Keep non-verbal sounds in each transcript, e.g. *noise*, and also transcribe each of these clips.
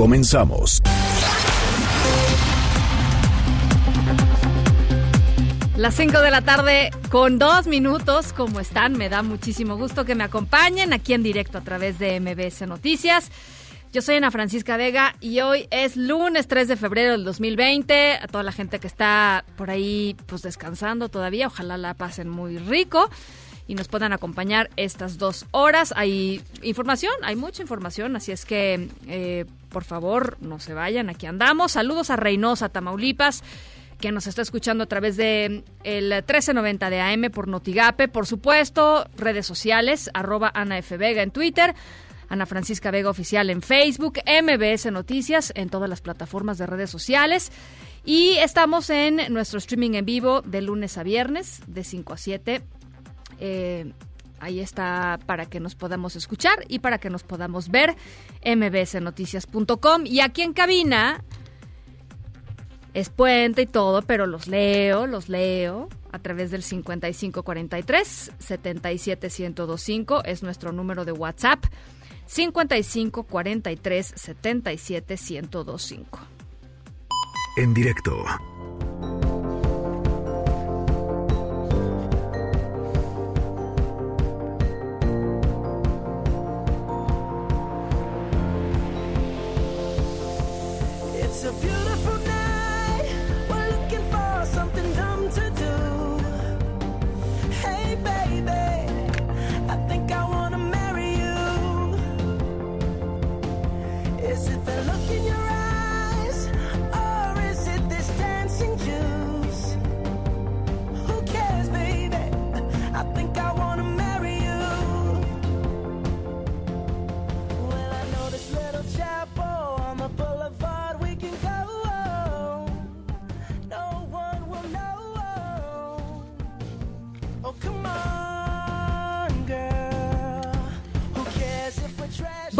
Comenzamos. Las 5 de la tarde con dos minutos. ¿Cómo están? Me da muchísimo gusto que me acompañen aquí en directo a través de MBS Noticias. Yo soy Ana Francisca Vega y hoy es lunes 3 de febrero del 2020. A toda la gente que está por ahí pues descansando todavía, ojalá la pasen muy rico y nos puedan acompañar estas dos horas. Hay información, hay mucha información, así es que eh, por favor no se vayan, aquí andamos. Saludos a Reynosa, Tamaulipas que nos está escuchando a través de el 1390 de AM por Notigape, por supuesto, redes sociales, arroba Ana F. Vega en Twitter, Ana Francisca Vega Oficial en Facebook, MBS Noticias en todas las plataformas de redes sociales. Y estamos en nuestro streaming en vivo de lunes a viernes, de 5 a 7. Eh, ahí está para que nos podamos escuchar y para que nos podamos ver, mbsnoticias.com. Y aquí en cabina, es puente y todo, pero los leo, los leo a través del 5543 77125 es nuestro número de WhatsApp. 5543 77125. En directo. It's a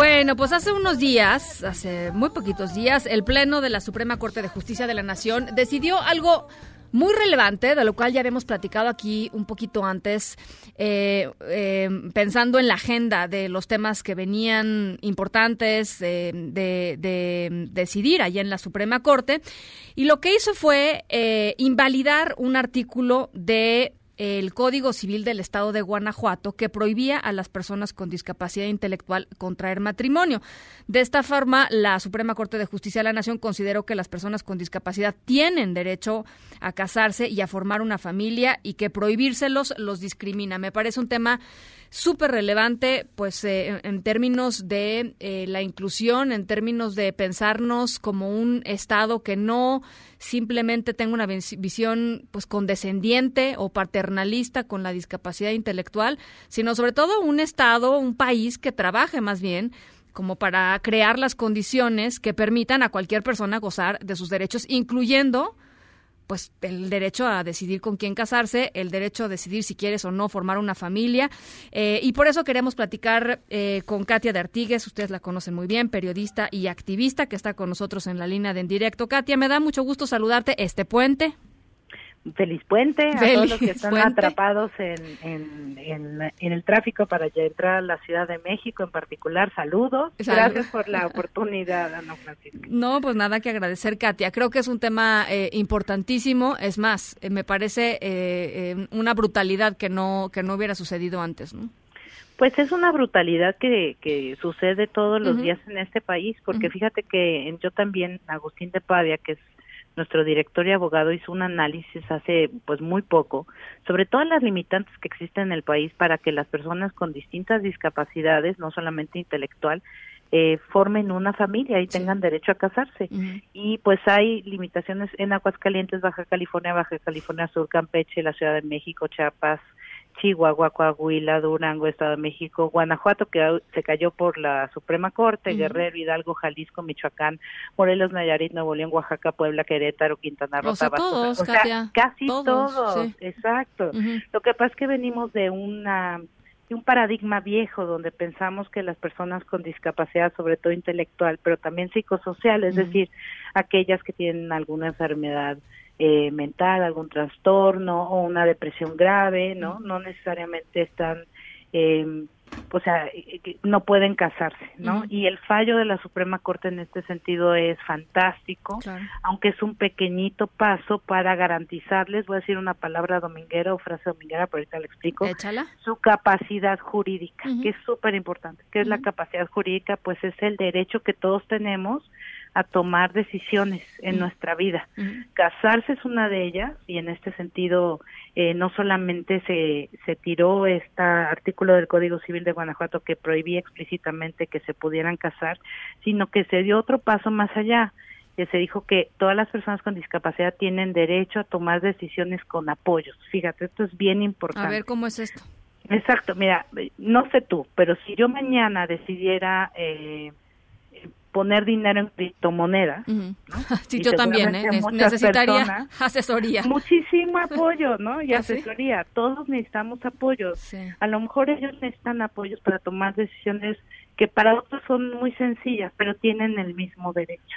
Bueno, pues hace unos días, hace muy poquitos días, el Pleno de la Suprema Corte de Justicia de la Nación decidió algo muy relevante, de lo cual ya habíamos platicado aquí un poquito antes, eh, eh, pensando en la agenda de los temas que venían importantes eh, de, de decidir allá en la Suprema Corte. Y lo que hizo fue eh, invalidar un artículo de el Código Civil del Estado de Guanajuato que prohibía a las personas con discapacidad intelectual contraer matrimonio. De esta forma, la Suprema Corte de Justicia de la Nación consideró que las personas con discapacidad tienen derecho a casarse y a formar una familia y que prohibírselos los discrimina. Me parece un tema súper relevante, pues eh, en- términos de eh, la inclusión, en términos de pensarnos como un Estado que no simplemente tenga una vis- visión pues condescendiente o paternalista con la discapacidad intelectual, sino sobre todo un Estado, un país que trabaje más bien como para crear las condiciones que permitan a cualquier persona gozar de sus derechos, incluyendo pues el derecho a decidir con quién casarse, el derecho a decidir si quieres o no formar una familia. Eh, y por eso queremos platicar eh, con Katia de Artigues, ustedes la conocen muy bien, periodista y activista que está con nosotros en la línea de en directo. Katia, me da mucho gusto saludarte este puente. Feliz puente a Feliz todos los que están puente. atrapados en, en, en, en el tráfico para entrar a la Ciudad de México en particular. Saludos. Salud. Gracias por la oportunidad, Ana Francisca. No, pues nada que agradecer, Katia. Creo que es un tema eh, importantísimo. Es más, eh, me parece eh, eh, una brutalidad que no, que no hubiera sucedido antes, ¿no? Pues es una brutalidad que, que sucede todos los días en este país, porque fíjate que yo también, Agustín de Pavia, que es nuestro director y abogado, hizo un análisis hace pues muy poco sobre todas las limitantes que existen en el país para que las personas con distintas discapacidades, no solamente intelectual, eh, formen una familia y Sí. tengan derecho a casarse. Y pues hay limitaciones en Aguascalientes, Baja California, Baja California Sur, Campeche, la Ciudad de México, Chiapas, Chihuahua, Coahuila, Durango, Estado de México, Guanajuato, que se cayó por la Suprema Corte, Guerrero, Hidalgo, Jalisco, Michoacán, Morelos, Nayarit, Nuevo León, Oaxaca, Puebla, Querétaro, Quintana Roo, O sea, Tabasco. todos, O sea, Katia, casi todos, todos, sí. exacto. Lo que pasa es que venimos de una un paradigma viejo donde pensamos que las personas con discapacidad, sobre todo intelectual, pero también psicosocial, es decir, aquellas que tienen alguna enfermedad eh, mental, algún trastorno o una depresión grave, ¿no? No necesariamente están, eh, o sea, eh, que no pueden casarse, ¿no? Y el fallo de la Suprema Corte en este sentido es fantástico Claro. aunque es un pequeñito paso para garantizarles, voy a decir una palabra dominguera o frase dominguera, pero ahorita le explico, Échala. su capacidad jurídica, que es súper importante. ¿Qué es la capacidad jurídica? Pues es el derecho que todos tenemos a tomar decisiones en Ujú. nuestra vida. Ujú. Casarse es una de ellas y en este sentido eh, no solamente se, se tiró este artículo del Código Civil de Guanajuato que prohibía explícitamente que se pudieran casar, sino que se dio otro paso más allá que se dijo que todas las personas con discapacidad tienen derecho a tomar decisiones con apoyos. Fíjate, esto es bien importante. A ver, ¿cómo es esto? Exacto, mira, no sé tú, pero si yo mañana decidiera eh, poner dinero en criptomonedas, Ujú. *laughs* Sí, Y yo también, ¿eh? Necesitaría personas- *laughs* asesoría. muchísimo apoyo, ¿no? Y *laughs* ¿Ah, sí? asesoría. Todos necesitamos apoyos. Sí. A lo mejor ellos necesitan apoyos para tomar decisiones que para otros son muy sencillas, pero tienen el mismo derecho.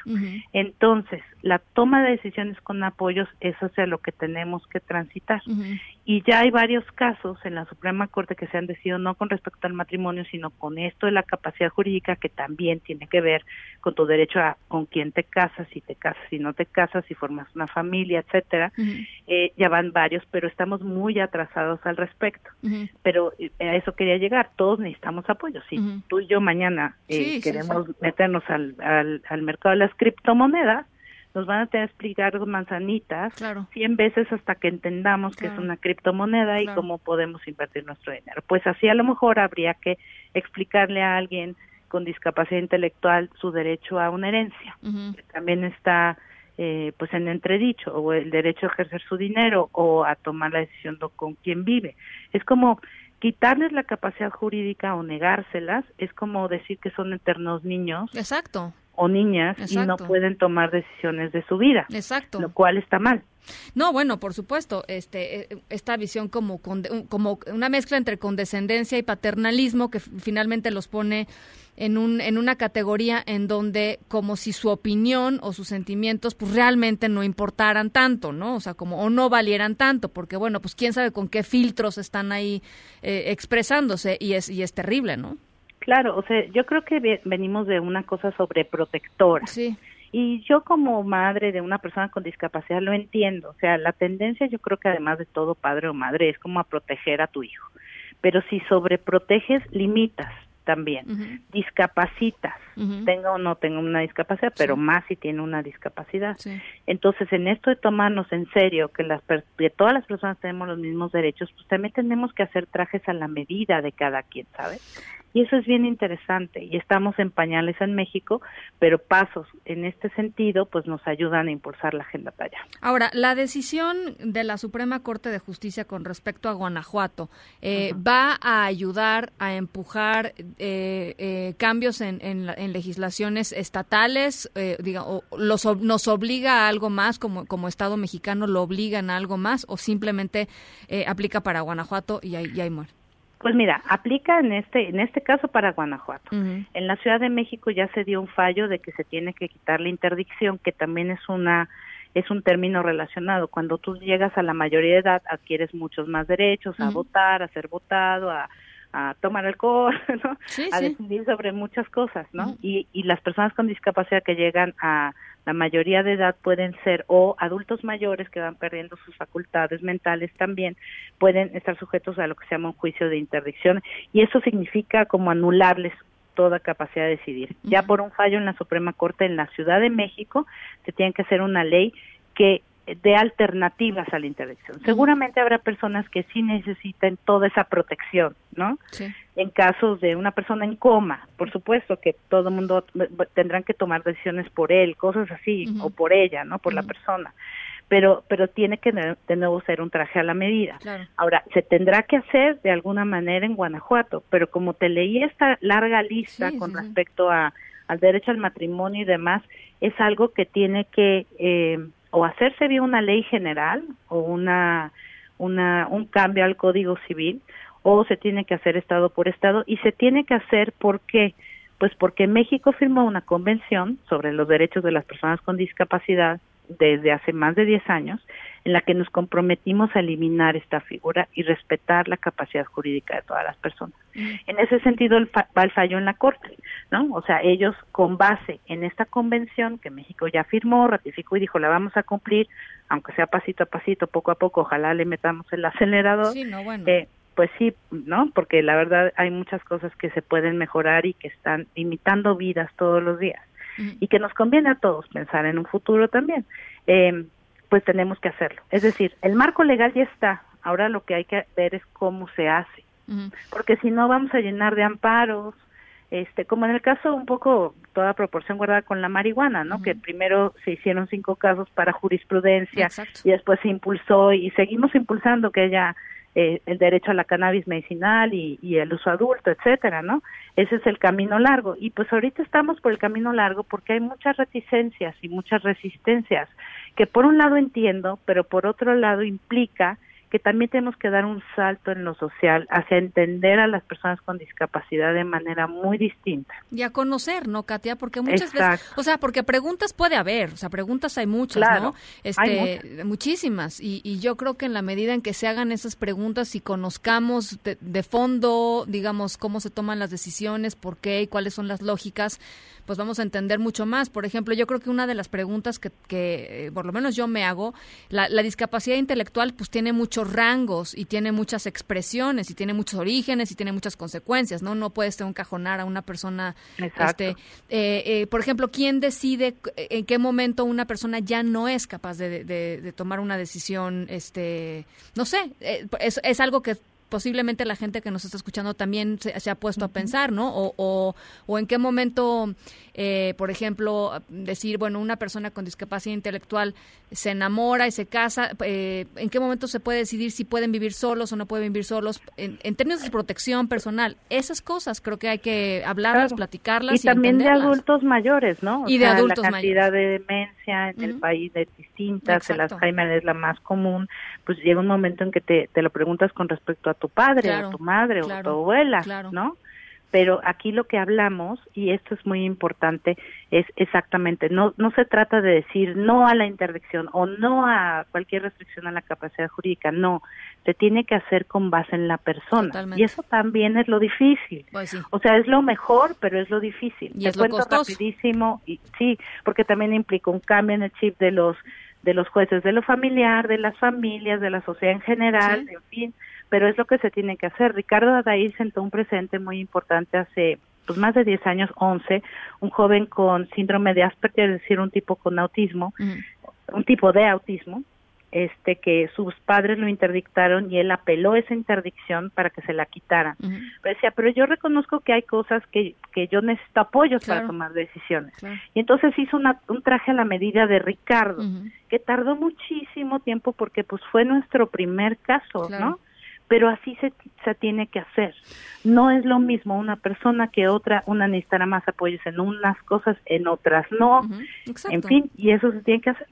Entonces, la toma de decisiones con apoyos es hacia lo que tenemos que transitar. Y ya hay varios casos en la Suprema Corte que se han decidido no con respecto al matrimonio, sino con esto de la capacidad jurídica que también tiene que ver con tu derecho a con quién te casas, si te casas, si no te casas, si formas una familia, etcétera. Eh, ya van varios, pero estamos muy atrasados al respecto. Pero eh, a eso quería llegar. Todos necesitamos apoyo. Si tú y yo mañana eh, Sí, sí, queremos meternos al, al, al mercado de las criptomonedas, nos van a tener que explicar manzanitas Claro. 100 veces hasta que entendamos que es Claro. una criptomoneda y Claro. cómo podemos invertir nuestro dinero. Pues así a lo mejor habría que explicarle a alguien con discapacidad intelectual su derecho a una herencia. Que También está eh, pues en entredicho o el derecho a ejercer su dinero o a tomar la decisión de con quién vive. Es como quitarles la capacidad jurídica o negárselas, es como decir que son eternos niños. Exacto, o niñas y no pueden tomar decisiones de su vida, exacto. lo cual está mal. No, bueno, por supuesto, este, eh, esta visión como, como una mezcla entre condescendencia y paternalismo que finalmente los pone en, un, en una categoría en donde como si su opinión o sus sentimientos pues realmente no importaran tanto, ¿no? O sea, como o no valieran tanto, porque bueno, pues quién sabe con qué filtros están ahí eh, expresándose y es, y es terrible, ¿no? Claro, o sea, yo creo que ve- venimos de una cosa sobreprotectora. Sí, Y yo como madre de una persona con discapacidad lo entiendo. O sea, la tendencia yo creo que además de todo padre o madre es como a proteger a tu hijo. Pero si sobreproteges, limitas también. Discapacitas, Ujú. tenga o no tenga una discapacidad, pero Sí. más si tiene una discapacidad. sí. Entonces, en esto de tomarnos en serio que las que todas las personas tenemos los mismos derechos, pues también tenemos que hacer trajes a la medida de cada quien, ¿sabes? Y eso es bien interesante y estamos en pañales en México, pero pasos en este sentido pues nos ayudan a impulsar la agenda allá. Ahora, la decisión de la Suprema Corte de Justicia con respecto a Guanajuato eh, va a ayudar a empujar eh, eh, cambios en, en en legislaciones estatales, eh, diga, o los, ob- nos obliga a algo más, como, como Estado mexicano lo obligan a algo más, o simplemente eh, aplica para Guanajuato y ahí, y ahí muere. Pues mira, aplica en este en este caso para Guanajuato. En la Ciudad de México ya se dio un fallo de que se tiene que quitar la interdicción, que también es una es un término relacionado. Cuando tú llegas a la mayoría de edad, adquieres muchos más derechos a votar, a ser votado, a, a tomar alcohol, *laughs* ¿no? Sí, a sí. decidir sobre muchas cosas, ¿no? Y, y las personas con discapacidad que llegan a la mayoría de edad pueden ser o adultos mayores que van perdiendo sus facultades mentales también pueden estar sujetos a lo que se llama un juicio de interdicción y eso significa como anularles toda capacidad de decidir. Ya por un fallo en la Suprema Corte en la Ciudad de México se tiene que hacer una ley que dé alternativas a la interdicción. Seguramente habrá personas que sí necesiten toda esa protección, ¿no? Sí. en casos de una persona en coma, por supuesto que todo el mundo tendrán que tomar decisiones por él, cosas así, o por ella, ¿no? Por la persona. pero pero tiene que de de nuevo ser un traje a la medida. Claro. Ahora, se tendrá que hacer de alguna manera en Guanajuato, pero como te leí esta larga lista Sí, con sí. respecto a, al derecho al matrimonio y demás, es algo que tiene que eh, o hacerse vía una ley general o una, una un cambio al Código Civil o se tiene que hacer estado por estado y se tiene que hacer porque pues porque México firmó una convención sobre los derechos de las personas con discapacidad desde hace más de 10 años en la que nos comprometimos a eliminar esta figura y respetar la capacidad jurídica de todas las personas. En ese sentido el fa- va el fallo en la Corte, ¿no? O sea, ellos con base en esta convención que México ya firmó, ratificó y dijo la vamos a cumplir, aunque sea pasito a pasito, poco a poco, ojalá le metamos el acelerador. Sí, no, bueno. Eh, pues sí, ¿no? Porque la verdad hay muchas cosas que se pueden mejorar y que están imitando vidas todos los días Ujú. y que nos conviene a todos pensar en un futuro también. Eh, pues tenemos que hacerlo. Es decir, el marco legal ya está. Ahora lo que hay que ver es cómo se hace, porque si no vamos a llenar de amparos, este, como en el caso un poco toda proporción guardada con la marihuana, ¿no? Que primero se hicieron cinco casos para jurisprudencia Exacto. y después se impulsó y seguimos impulsando que haya eh, el derecho a la cannabis medicinal y, y el uso adulto, etcétera, ¿no? Ese es el camino largo y pues ahorita estamos por el camino largo porque hay muchas reticencias y muchas resistencias que por un lado entiendo, pero por otro lado implica que también tenemos que dar un salto en lo social hacia entender a las personas con discapacidad de manera muy distinta. Y a conocer, ¿no, Katia? Porque muchas veces, o sea, porque preguntas puede haber, o sea, preguntas hay muchas, Claro, ¿no? Este, hay muchísimas. Y, y yo creo que en la medida en que se hagan esas preguntas y conozcamos de, de fondo, digamos, cómo se toman las decisiones, por qué y cuáles son las lógicas, pues vamos a entender mucho más. Por ejemplo, yo creo que una de las preguntas que, que eh, por lo menos yo me hago, la, la discapacidad intelectual pues tiene muchos rangos y tiene muchas expresiones y tiene muchos orígenes y tiene muchas consecuencias, ¿no? No puedes encajonar a una persona, Exacto. este, eh, eh, por ejemplo, ¿quién decide c- en qué momento una persona ya no es capaz de, de- de tomar una decisión, este, no sé, eh, es, es algo que posiblemente la gente que nos está escuchando también se, se ha puesto a pensar, ¿no? O, o, o en qué momento, eh, por ejemplo, decir, bueno, una persona con discapacidad intelectual se enamora y se casa, eh, ¿en qué momento se puede decidir si pueden vivir solos o no pueden vivir solos? En, en términos de protección personal, esas cosas creo que hay que hablarlas, Claro. platicarlas y también de adultos mayores, ¿no? O Y de sea, adultos la cantidad mayores. de demencia en el país es distinta, el. Alzheimer es la más común, pues llega un momento en que te, te lo preguntas con respecto a tu padre Claro, o tu madre o tu abuela, claro. ¿no? Pero aquí lo que hablamos, y esto es muy importante, es exactamente, no, no se trata de decir no a la interdicción o no a cualquier restricción a la capacidad jurídica, no, se tiene que hacer con base en la persona. Totalmente. Y eso también es lo difícil. Pues sí. O sea, es lo mejor, pero es lo difícil. Y Te es lo cuento costoso. rapidísimo, y sí, porque también implica un cambio en el chip de los de los jueces, de lo familiar, de las familias, de la sociedad en general, Sí. en fin, pero es lo que se tiene que hacer. Ricardo Adair sentó un presente muy importante hace pues más de 10 años, 11, un joven con síndrome de Asperger, es decir, un tipo con autismo, un tipo de autismo, este que sus padres lo interdictaron y él apeló esa interdicción para que se la quitaran. Pero decía, pero yo reconozco que hay cosas que, que yo necesito apoyos Claro. para tomar decisiones. Claro. Y entonces hizo una, un traje a la medida de Ricardo, que tardó muchísimo tiempo porque pues fue nuestro primer caso, Claro. ¿no? Pero así se, se tiene que hacer. No es lo mismo una persona que otra, una necesitará más apoyos en unas cosas, en otras no. Exacto. En fin, y eso se tiene que hacer.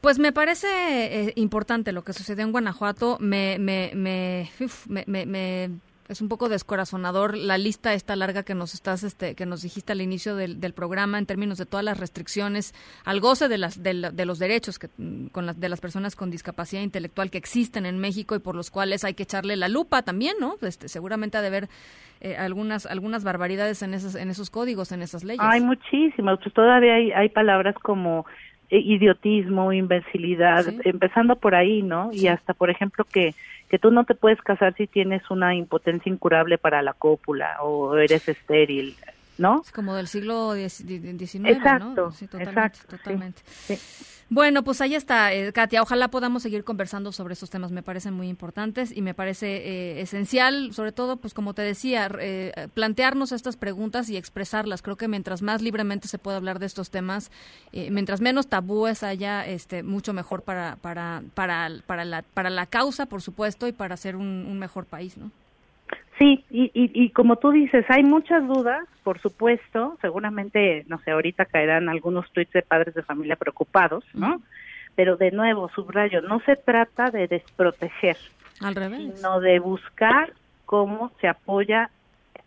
Pues me parece eh, importante lo que sucedió en Guanajuato. Me, me, me, uf, me, me- me- es un poco descorazonador la lista esta larga que nos estás, este, que nos dijiste al inicio del, del programa en términos de todas las restricciones al goce de las, de, la- de los derechos que, con las, de las personas con discapacidad intelectual que existen en México y por los cuales hay que echarle la lupa también, ¿no? Este, seguramente ha de haber eh, algunas, algunas barbaridades en esos, en esos códigos, en esas leyes. Hay muchísimas, pues todavía hay, hay palabras como eh, idiotismo, imbecilidad, Sí. empezando por ahí, ¿no? Sí. Y hasta, por ejemplo, que, que tú no te puedes casar si tienes una impotencia incurable para la cópula o eres estéril. ¿No? Es como del siglo XIX, Exacto, ¿no? Sí, totalmente, exacto, totalmente. sí. Bueno, pues ahí está, eh, Katia. Ojalá podamos seguir conversando sobre estos temas. Me parecen muy importantes y me parece eh, esencial, sobre todo, pues como te decía, eh, plantearnos estas preguntas y expresarlas. Creo que mientras más libremente se pueda hablar de estos temas, eh, mientras menos tabúes haya, este, mucho mejor para para para para la para la causa, por supuesto, y para hacer un, un mejor país, ¿no? Sí, y, y, y como tú dices, hay muchas dudas, por supuesto, seguramente, no sé, ahorita caerán algunos tweets de padres de familia preocupados, ¿no? Pero de nuevo, subrayo, no se trata de desproteger, Al revés. sino de buscar cómo se apoya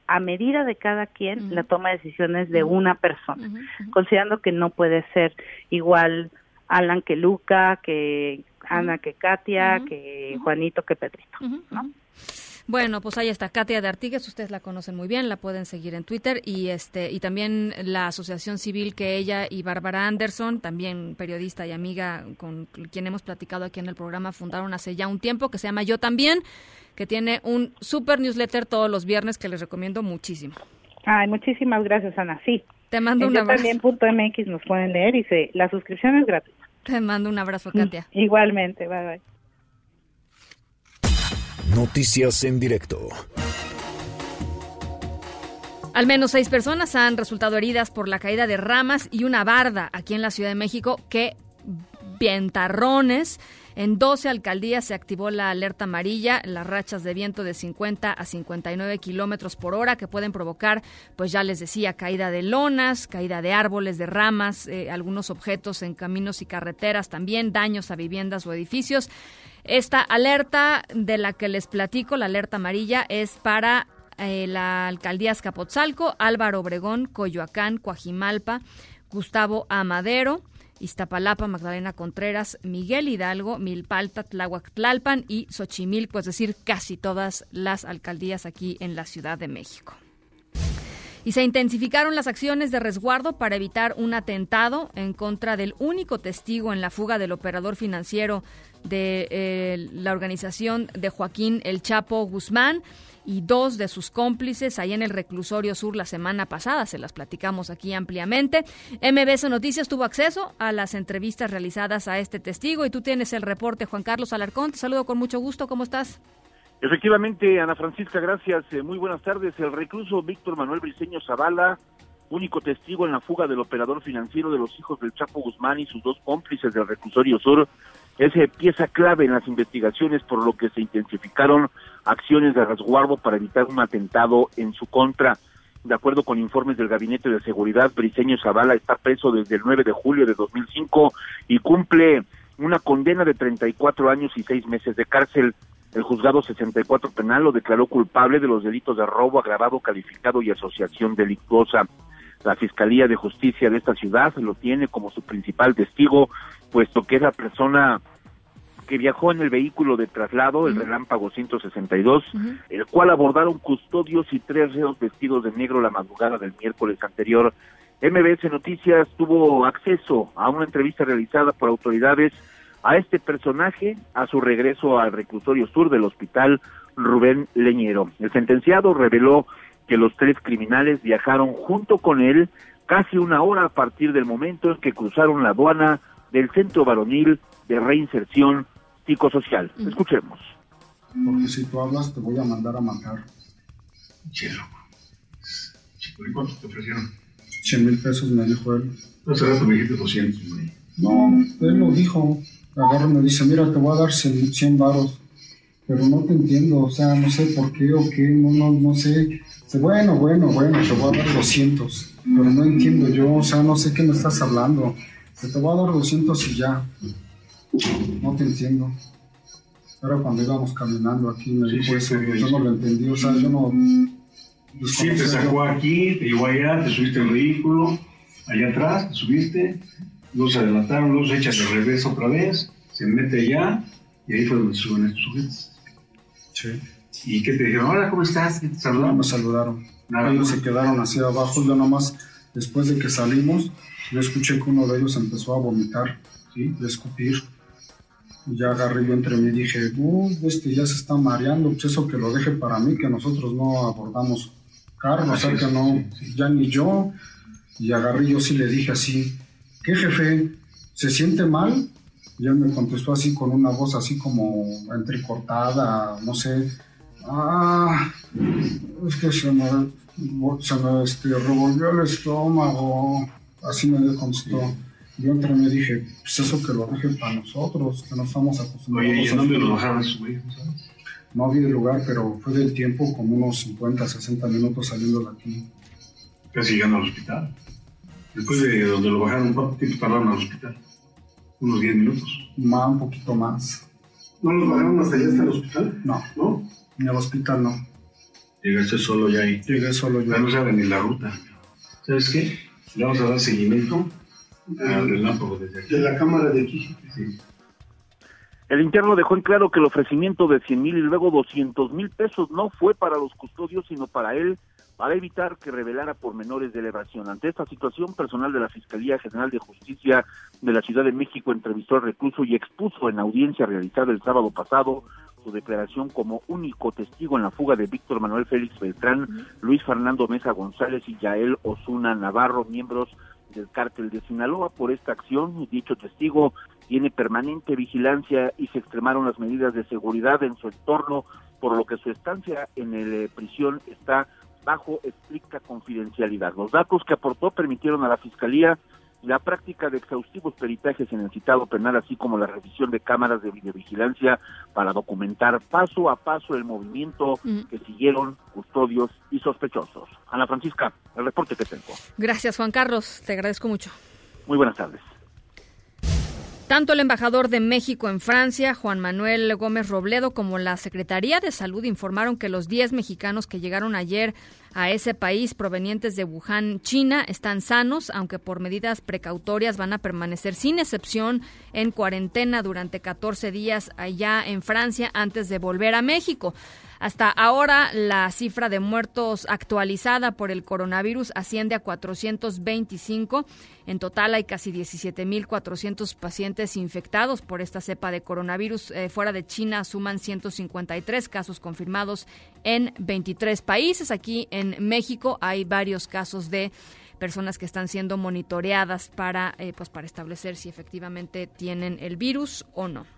a medida de cada quien la toma de decisiones de una persona, considerando que no puede ser igual Alan que Luca, que Ana que Katia, que Juanito que Pedrito. ¿no? Bueno, pues ahí está Katia de Artigues, ustedes la conocen muy bien, la pueden seguir en Twitter y este y también la asociación civil que ella y Bárbara Anderson, también periodista y amiga con quien hemos platicado aquí en el programa, fundaron hace ya un tiempo que se llama Yo también, que tiene un super newsletter todos los viernes que les recomiendo muchísimo. Ay, muchísimas gracias, Ana. Sí, Te mando un abrazo. también punto MX nos pueden leer y se, la suscripción es gratuita. Te mando un abrazo, Katia. Igualmente, bye bye. Noticias en directo. Al menos seis personas han resultado heridas por la caída de ramas y una barda aquí en la Ciudad de México. ¡Qué vientarrones! En 12 alcaldías se activó la alerta amarilla, las rachas de viento de 50 a 59 kilómetros por hora que pueden provocar, pues ya les decía, caída de lonas, caída de árboles, de ramas, eh, algunos objetos en caminos y carreteras también, daños a viviendas o edificios. Esta alerta de la que les platico, la alerta amarilla, es para eh, la alcaldía Azcapotzalco, Álvaro Obregón, Coyoacán, Coajimalpa, Gustavo Amadero, Iztapalapa, Magdalena Contreras, Miguel Hidalgo, Milpalta, Tláhuac, Tlalpan y Xochimilco, es decir, casi todas las alcaldías aquí en la Ciudad de México. Y se intensificaron las acciones de resguardo para evitar un atentado en contra del único testigo en la fuga del operador financiero de eh, la organización de Joaquín El Chapo Guzmán y dos de sus cómplices ahí en el reclusorio sur la semana pasada. Se las platicamos aquí ampliamente. MBS Noticias tuvo acceso a las entrevistas realizadas a este testigo y tú tienes el reporte, Juan Carlos Alarcón. Te saludo con mucho gusto. ¿Cómo estás? Efectivamente, Ana Francisca, gracias. Eh, muy buenas tardes. El recluso Víctor Manuel Briceño Zavala, único testigo en la fuga del operador financiero de los hijos del Chapo Guzmán y sus dos cómplices del reclusorio sur, es eh, pieza clave en las investigaciones, por lo que se intensificaron acciones de resguardo para evitar un atentado en su contra. De acuerdo con informes del Gabinete de Seguridad, Briceño Zavala está preso desde el 9 de julio de 2005 y cumple una condena de 34 años y seis meses de cárcel. El juzgado 64 penal lo declaró culpable de los delitos de robo agravado, calificado y asociación delictuosa. La Fiscalía de Justicia de esta ciudad lo tiene como su principal testigo, puesto que es la persona que viajó en el vehículo de traslado, el Relámpago 162, el cual abordaron custodios y tres reos vestidos de negro la madrugada del miércoles anterior. MBS Noticias tuvo acceso a una entrevista realizada por autoridades a este personaje a su regreso al reclusorio sur del hospital Rubén Leñero. El sentenciado reveló que los tres criminales viajaron junto con él casi una hora a partir del momento en que cruzaron la aduana del Centro Varonil de Reinserción Psicosocial. Escuchemos. Porque si tú hablas, te voy a mandar a matar. Chelo. ¿Y cuánto te ofrecieron? 100 mil pesos me dijo él. Hace rato me dijiste 200, güey. No, él lo dijo. Agarra y me dice, mira, te voy a dar 100, 100 varos. Pero no te entiendo, o sea, no sé por qué o qué, no, no, no sé. Dice, bueno, bueno, bueno, te voy a dar 200. Pero no entiendo yo, o sea, no sé qué me estás hablando. Dice, te voy a dar 200 y ya. No te entiendo. Era cuando íbamos caminando aquí, me Sí, dijo sí, eso, sí, yo no lo entendí, o sea, yo no... Sí, te sacó aquí, te llevó allá, te subiste al vehículo, allá atrás, te subiste, se adelantaron, luego se echas de revés otra vez, se mete allá, y ahí fue donde suben estos sujetos. Sí. ¿Y qué te dijeron? Hola, ¿cómo estás? ¿Qué te No, saludaron? me saludaron. Nada ellos se quedaron así abajo. Yo nomás, después de que salimos, yo escuché que uno de ellos empezó a vomitar, ¿sí? De escupir. Y ya agarré yo entre mí y dije, uy, este ya se está mareando, pues eso que lo deje para mí, que nosotros no abordamos Carlos, o sea que no, ya ni yo. Y agarré, yo sí le dije así, ¿qué jefe? ¿Se siente mal? Y él me contestó así con una voz así como entrecortada, no sé. Ah, es que se me, se me este, revolvió el estómago. Así me contestó. Yo entre me dije, pues eso que lo deje para nosotros, que no estamos acostumbrados. Oye, ¿y a en dónde hacerlo". lo bajaron a su hijo, sabes? No había lugar, pero fue del tiempo como unos 50, 60 minutos saliendo de aquí. Casi llegando al hospital. Después de donde lo bajaron, ¿cuánto tiempo tardaron al hospital? Unos 10 minutos. Más, un poquito más. ¿No los bajaron hasta allá, hasta el hospital? No, ¿No? En el hospital no. Llegaste solo ya ahí. Llegué solo yo. Ya no saben ni la ruta. ¿Sabes qué? Le vamos a dar seguimiento al relámpago desde aquí. De la cámara de aquí. Sí. El interno dejó en claro que el ofrecimiento de 100 mil y luego 200 mil pesos no fue para los custodios, sino para él, para evitar que revelara pormenores de elevación. Ante esta situación, personal de la Fiscalía General de Justicia de la Ciudad de México entrevistó al recluso y expuso en audiencia realizada el sábado pasado su declaración como único testigo en la fuga de Víctor Manuel Félix Beltrán, Luis Fernando Mesa González y Yael Osuna Navarro, miembros del cártel de Sinaloa. Por esta acción, dicho testigo tiene permanente vigilancia y se extremaron las medidas de seguridad en su entorno, por lo que su estancia en el eh, prisión está bajo estricta confidencialidad. Los datos que aportó permitieron a la Fiscalía la práctica de exhaustivos peritajes en el citado penal, así como la revisión de cámaras de videovigilancia para documentar paso a paso el movimiento que siguieron custodios y sospechosos. Ana Francisca, el reporte que tengo. Gracias, Juan Carlos. Te agradezco mucho. Muy buenas tardes. Tanto el embajador de México en Francia, Juan Manuel Gómez Robledo, como la Secretaría de Salud informaron que los 10 mexicanos que llegaron ayer a ese país provenientes de Wuhan, China, están sanos, aunque por medidas precautorias van a permanecer sin excepción en cuarentena durante 14 días allá en Francia antes de volver a México. Hasta ahora, la cifra de muertos actualizada por el coronavirus asciende a 425. En total, hay casi 17.400 pacientes infectados por esta cepa de coronavirus. Eh, fuera de China, suman 153 casos confirmados en 23 países. Aquí en México hay varios casos de personas que están siendo monitoreadas para, eh, pues, para establecer si efectivamente tienen el virus o no.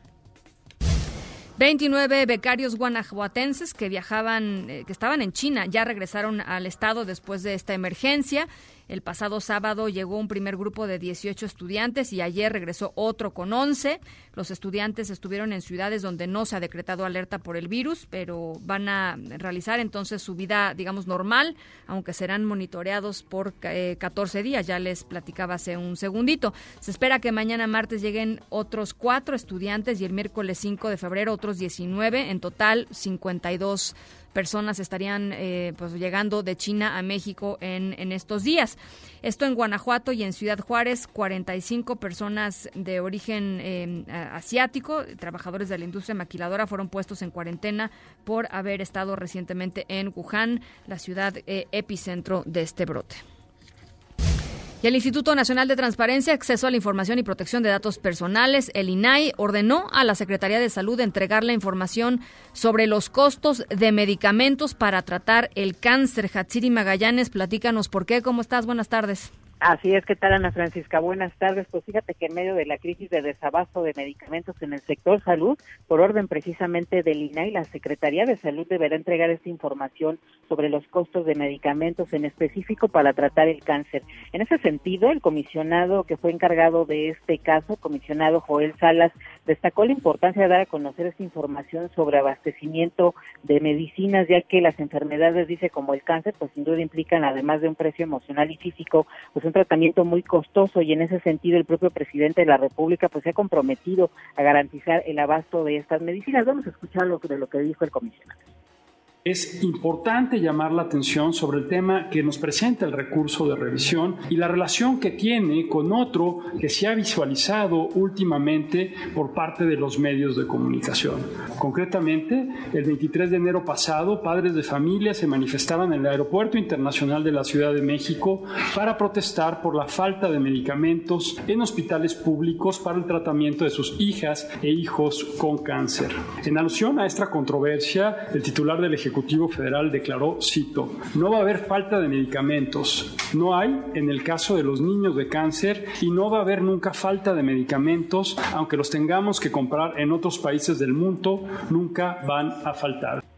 29 becarios guanajuatenses que viajaban, eh, que estaban en China, ya regresaron al estado después de esta emergencia. El pasado sábado llegó un primer grupo de 18 estudiantes y ayer regresó otro con 11. Los estudiantes estuvieron en ciudades donde no se ha decretado alerta por el virus, pero van a realizar entonces su vida, digamos, normal, aunque serán monitoreados por eh, 14 días. Ya les platicaba hace un segundito. Se espera que mañana martes lleguen otros cuatro estudiantes y el miércoles 5 de febrero otros 19. En total, 52 personas estarían eh, pues llegando de China a México en, en estos días. Esto en Guanajuato y en Ciudad Juárez, 45 personas de origen eh, asiático, trabajadores de la industria maquiladora, fueron puestos en cuarentena por haber estado recientemente en Wuhan, la ciudad eh, epicentro de este brote. Y el Instituto Nacional de Transparencia, Acceso a la Información y Protección de Datos Personales, el INAI, ordenó a la Secretaría de Salud entregar la información sobre los costos de medicamentos para tratar el cáncer. Hatsiri Magallanes, platícanos por qué. ¿Cómo estás? Buenas tardes. Así es, ¿qué tal Ana Francisca? Buenas tardes. Pues fíjate que en medio de la crisis de desabasto de medicamentos en el sector salud, por orden precisamente del INAI, la Secretaría de Salud deberá entregar esta información sobre los costos de medicamentos en específico para tratar el cáncer. En ese sentido, el comisionado que fue encargado de este caso, comisionado Joel Salas, destacó la importancia de dar a conocer esta información sobre abastecimiento de medicinas, ya que las enfermedades, dice, como el cáncer, pues sin duda implican, además de un precio emocional y físico, pues un tratamiento muy costoso y en ese sentido el propio presidente de la República pues se ha comprometido a garantizar el abasto de estas medicinas. Vamos a escuchar lo de lo que dijo el comisionado. Es importante llamar la atención sobre el tema que nos presenta el recurso de revisión y la relación que tiene con otro que se ha visualizado últimamente por parte de los medios de comunicación. Concretamente, el 23 de enero pasado, padres de familia se manifestaban en el Aeropuerto Internacional de la Ciudad de México para protestar por la falta de medicamentos en hospitales públicos para el tratamiento de sus hijas e hijos con cáncer. En alusión a esta controversia, el titular del Ejecutivo Ejecutivo Federal declaró, cito, no va a haber falta de medicamentos. No hay en el caso de los niños de cáncer y no va a haber nunca falta de medicamentos, aunque los tengamos que comprar en otros países del mundo, nunca van a faltar.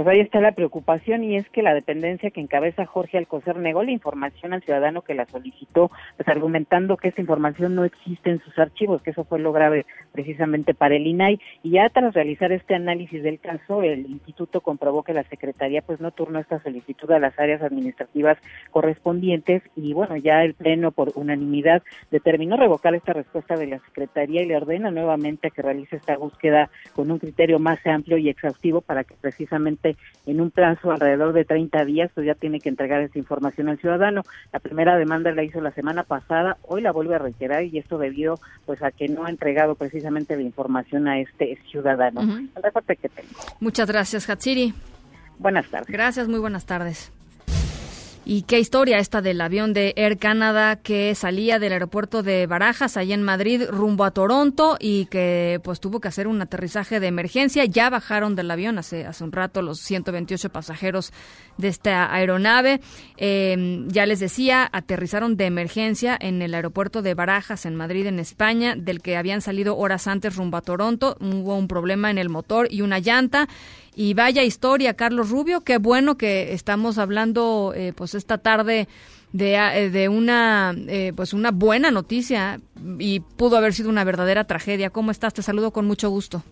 Pues ahí está la preocupación y es que la dependencia que encabeza Jorge Alcocer negó la información al ciudadano que la solicitó, pues argumentando que esa información no existe en sus archivos, que eso fue lo grave precisamente para el INAI. Y ya tras realizar este análisis del caso, el instituto comprobó que la Secretaría pues no turnó esta solicitud a las áreas administrativas correspondientes y bueno, ya el Pleno por unanimidad determinó revocar esta respuesta de la Secretaría y le ordena nuevamente que realice esta búsqueda con un criterio más amplio y exhaustivo para que precisamente en un plazo alrededor de 30 días, pues ya tiene que entregar esa información al ciudadano. La primera demanda la hizo la semana pasada, hoy la vuelve a reiterar y esto debido pues a que no ha entregado precisamente la información a este ciudadano. El reporte que tengo. Muchas gracias, Hatsiri. Buenas tardes. Gracias, muy buenas tardes. Y qué historia esta del avión de Air Canada que salía del aeropuerto de Barajas, allá en Madrid, rumbo a Toronto y que pues tuvo que hacer un aterrizaje de emergencia. Ya bajaron del avión hace, hace un rato los 128 pasajeros de esta aeronave. Eh, ya les decía, aterrizaron de emergencia en el aeropuerto de Barajas, en Madrid, en España, del que habían salido horas antes rumbo a Toronto. Hubo un problema en el motor y una llanta. Y vaya historia, Carlos Rubio, qué bueno que estamos hablando eh, pues esta tarde de, eh, de una eh, pues una buena noticia y pudo haber sido una verdadera tragedia. ¿Cómo estás? Te saludo con mucho gusto.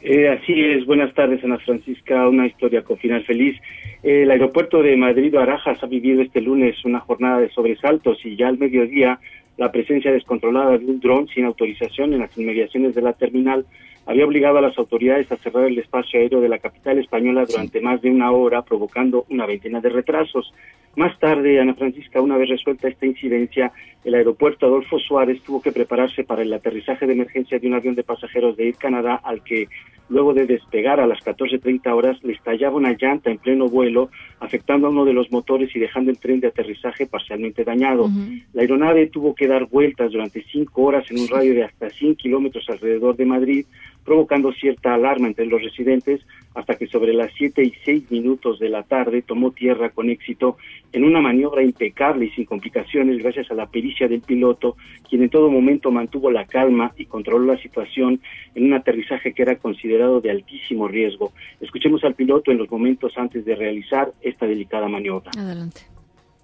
Eh, así es, buenas tardes Ana Francisca, una historia con final feliz. El aeropuerto de Madrid Barajas ha vivido este lunes una jornada de sobresaltos y ya al mediodía la presencia descontrolada de un dron sin autorización en las inmediaciones de la terminal había obligado a las autoridades a cerrar el espacio aéreo de la capital española durante más de una hora, provocando una veintena de retrasos. Más tarde, Ana Francisca, una vez resuelta esta incidencia, el aeropuerto Adolfo Suárez tuvo que prepararse para el aterrizaje de emergencia de un avión de pasajeros de Air Canadá al que, luego de despegar a las 14.30 horas, le estallaba una llanta en pleno vuelo, afectando a uno de los motores y dejando el tren de aterrizaje parcialmente dañado. La aeronave tuvo que dar vueltas durante cinco horas en un radio de hasta 100 kilómetros alrededor de Madrid, provocando cierta alarma entre los residentes hasta que sobre las siete y seis minutos de la tarde tomó tierra con éxito en una maniobra impecable y sin complicaciones gracias a la pericia del piloto, quien en todo momento mantuvo la calma y controló la situación en un aterrizaje que era considerado de altísimo riesgo. Escuchemos al piloto en los momentos antes de realizar esta delicada maniobra. Adelante.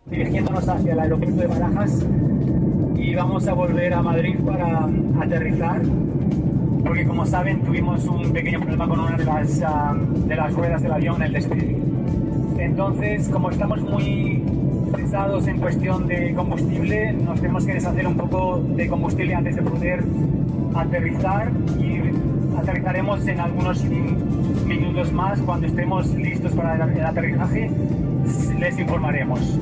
Dirigiéndonos hacia el aeropuerto de Barajas y vamos a volver a Madrid para aterrizar porque como saben tuvimos un pequeño problema con una de las, uh, de las ruedas del avión, el despegue. Entonces, como estamos muy pesados en cuestión de combustible, nos tenemos que deshacer un poco de combustible antes de poder aterrizar y aterrizaremos en algunos minutos más. Cuando estemos listos para el aterrizaje, les informaremos.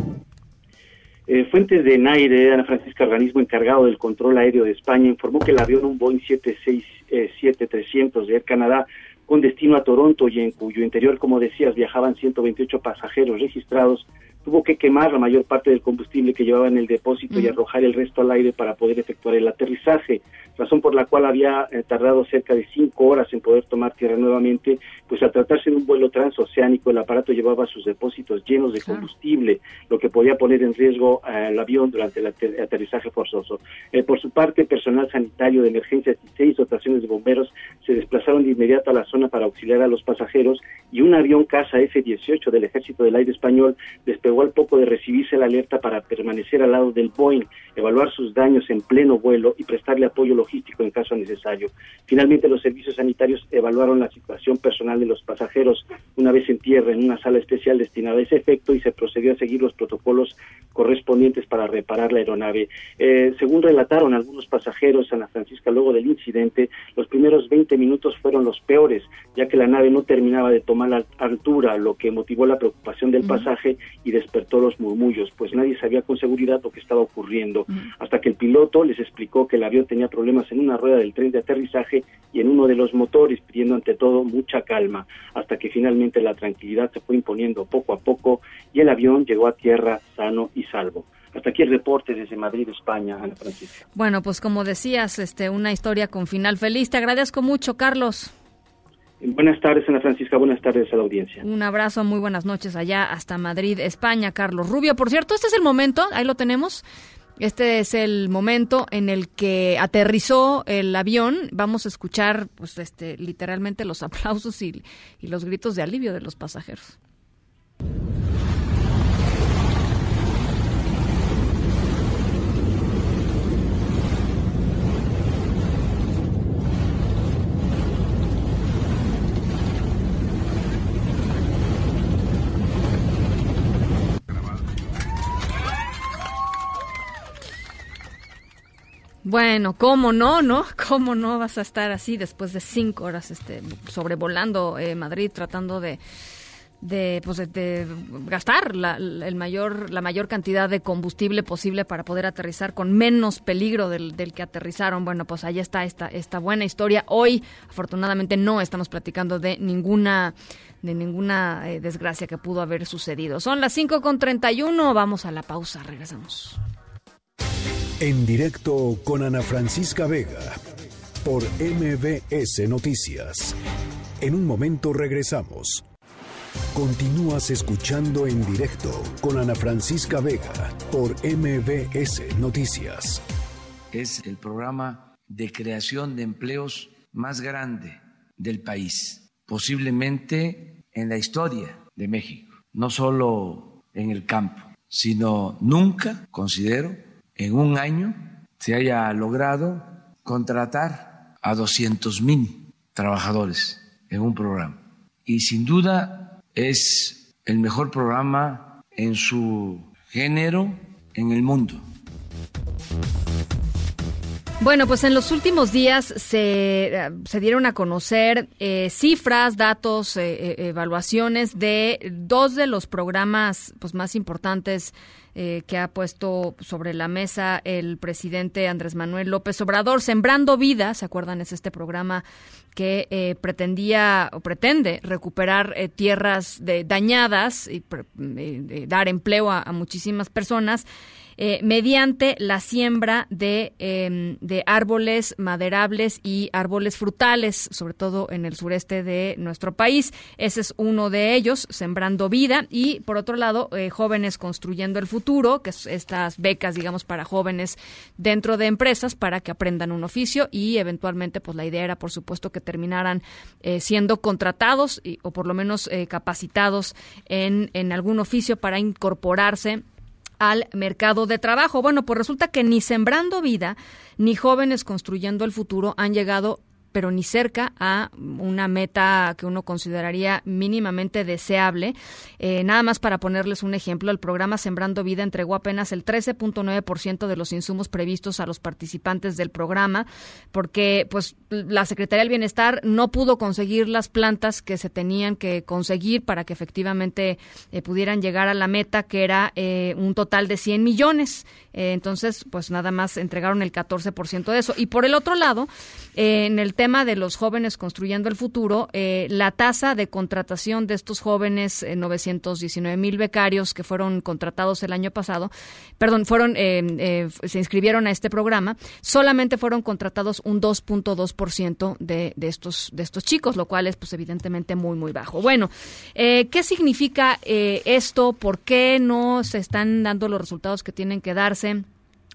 Eh, fuentes de NAIRE, Ana Francisca, organismo encargado del control aéreo de España, informó que el avión, un Boeing 767-300 de Air Canadá, con destino a Toronto y en cuyo interior, como decías, viajaban 128 pasajeros registrados, tuvo que quemar la mayor parte del combustible que llevaba en el depósito y arrojar el resto al aire para poder efectuar el aterrizaje, razón por la cual había eh, tardado cerca de cinco horas en poder tomar tierra nuevamente, pues al tratarse de un vuelo transoceánico el aparato llevaba sus depósitos llenos de combustible, lo que podía poner en riesgo al avión durante el ater- aterrizaje forzoso. Eh, por su parte, personal sanitario de emergencias y seis dotaciones de bomberos se desplazaron de inmediato a la zona para auxiliar a los pasajeros y un avión casa F-18 del Ejército del Aire Español despegó al poco de recibirse la alerta para permanecer al lado del Boeing, evaluar sus daños en pleno vuelo y prestarle apoyo logístico en caso necesario. Finalmente, los servicios sanitarios evaluaron la situación personal de los pasajeros una vez en tierra en una sala especial destinada a ese efecto y se procedió a seguir los protocolos correspondientes para reparar la aeronave. Eh, según relataron algunos pasajeros, Ana Francisca, luego del incidente, los primeros 20 minutos fueron los peores, ya que la nave no terminaba de tomar la altura, lo que motivó la preocupación del pasaje y despertó los murmullos, pues nadie sabía con seguridad lo que estaba ocurriendo, hasta que el piloto les explicó que el avión tenía problemas en una rueda del tren de aterrizaje y en uno de los motores, pidiendo ante todo mucha calma, hasta que finalmente la tranquilidad se fue imponiendo poco a poco y el avión llegó a tierra sano y salvo. Hasta aquí el reporte desde Madrid, España, Ana Francisca. Bueno, pues como decías, este, una historia con final feliz. Te agradezco mucho, Carlos. Buenas tardes, Ana Francisca. Buenas tardes a la audiencia. Un abrazo, muy buenas noches allá hasta Madrid, España, Carlos Rubio. Por cierto, este es el momento, ahí lo tenemos. Este es el momento en el que aterrizó el avión. Vamos a escuchar, pues, este, literalmente los *laughs* aplausos y, y los gritos de alivio de los pasajeros. Bueno, ¿cómo no, no? *laughs* ¿Cómo no vas a estar así después de cinco horas este, sobrevolando eh, Madrid tratando de, de, pues, de, gastar la, el mayor, la mayor cantidad de combustible posible para poder aterrizar con menos peligro del, del que aterrizaron? Bueno, pues ahí está esta, esta buena historia. Hoy, afortunadamente, no estamos platicando de ninguna de ninguna eh, desgracia que pudo haber sucedido. Son las 5 con 31, vamos a la pausa, regresamos. En directo con Ana Francisca Vega por MBS Noticias. En un momento regresamos. Continúas escuchando en directo con Ana Francisca Vega por MBS Noticias. Es el programa de creación de empleos más grande del país, posiblemente en la historia de México, no solo en el campo, sino nunca, considero, en un año se haya logrado contratar a 200 mil trabajadores en un programa. Y sin duda es el mejor programa en su género en el mundo. Bueno, pues en los últimos días se, se dieron a conocer eh, cifras, datos, eh, eh, evaluaciones de dos de los programas pues, más importantes eh, que ha puesto sobre la mesa el presidente Andrés Manuel López Obrador, Sembrando Vida, ¿se acuerdan? Es este programa que eh, pretendía o pretende recuperar eh, tierras de, dañadas y eh, dar empleo a muchísimas personas. Eh, mediante la siembra de, eh, de, árboles maderables y árboles frutales, sobre todo en el sureste de nuestro país. Ese es uno de ellos, Sembrando Vida. Y por otro lado, eh, Jóvenes Construyendo el Futuro, que es estas becas, digamos, para jóvenes dentro de empresas para que aprendan un oficio y eventualmente, pues la idea era, por supuesto, que terminaran siendo contratados y, o por lo menos capacitados en, en algún oficio para incorporarse al mercado de trabajo. Bueno, pues resulta que ni Sembrando Vida ni Jóvenes Construyendo el Futuro han llegado pero ni cerca a una meta que uno consideraría mínimamente deseable. Eh, nada más para ponerles un ejemplo, el programa Sembrando Vida entregó apenas el 13.9% de los insumos previstos a los participantes del programa, porque pues la Secretaría del Bienestar no pudo conseguir las plantas que se tenían que conseguir para que efectivamente eh, pudieran llegar a la meta, que era eh, un total de 100 millones. entonces, pues nada más entregaron el 14% de eso. Y por el otro lado, en el de los jóvenes construyendo el futuro, eh, la tasa de contratación de estos jóvenes, eh, 919 mil becarios que fueron contratados el año pasado, perdón, fueron eh, se inscribieron a este programa, solamente fueron contratados un 2.2% de, de estos de estos chicos, lo cual es pues evidentemente muy muy bajo. Bueno, ¿qué significa esto? ¿Por qué no se están dando los resultados que tienen que darse?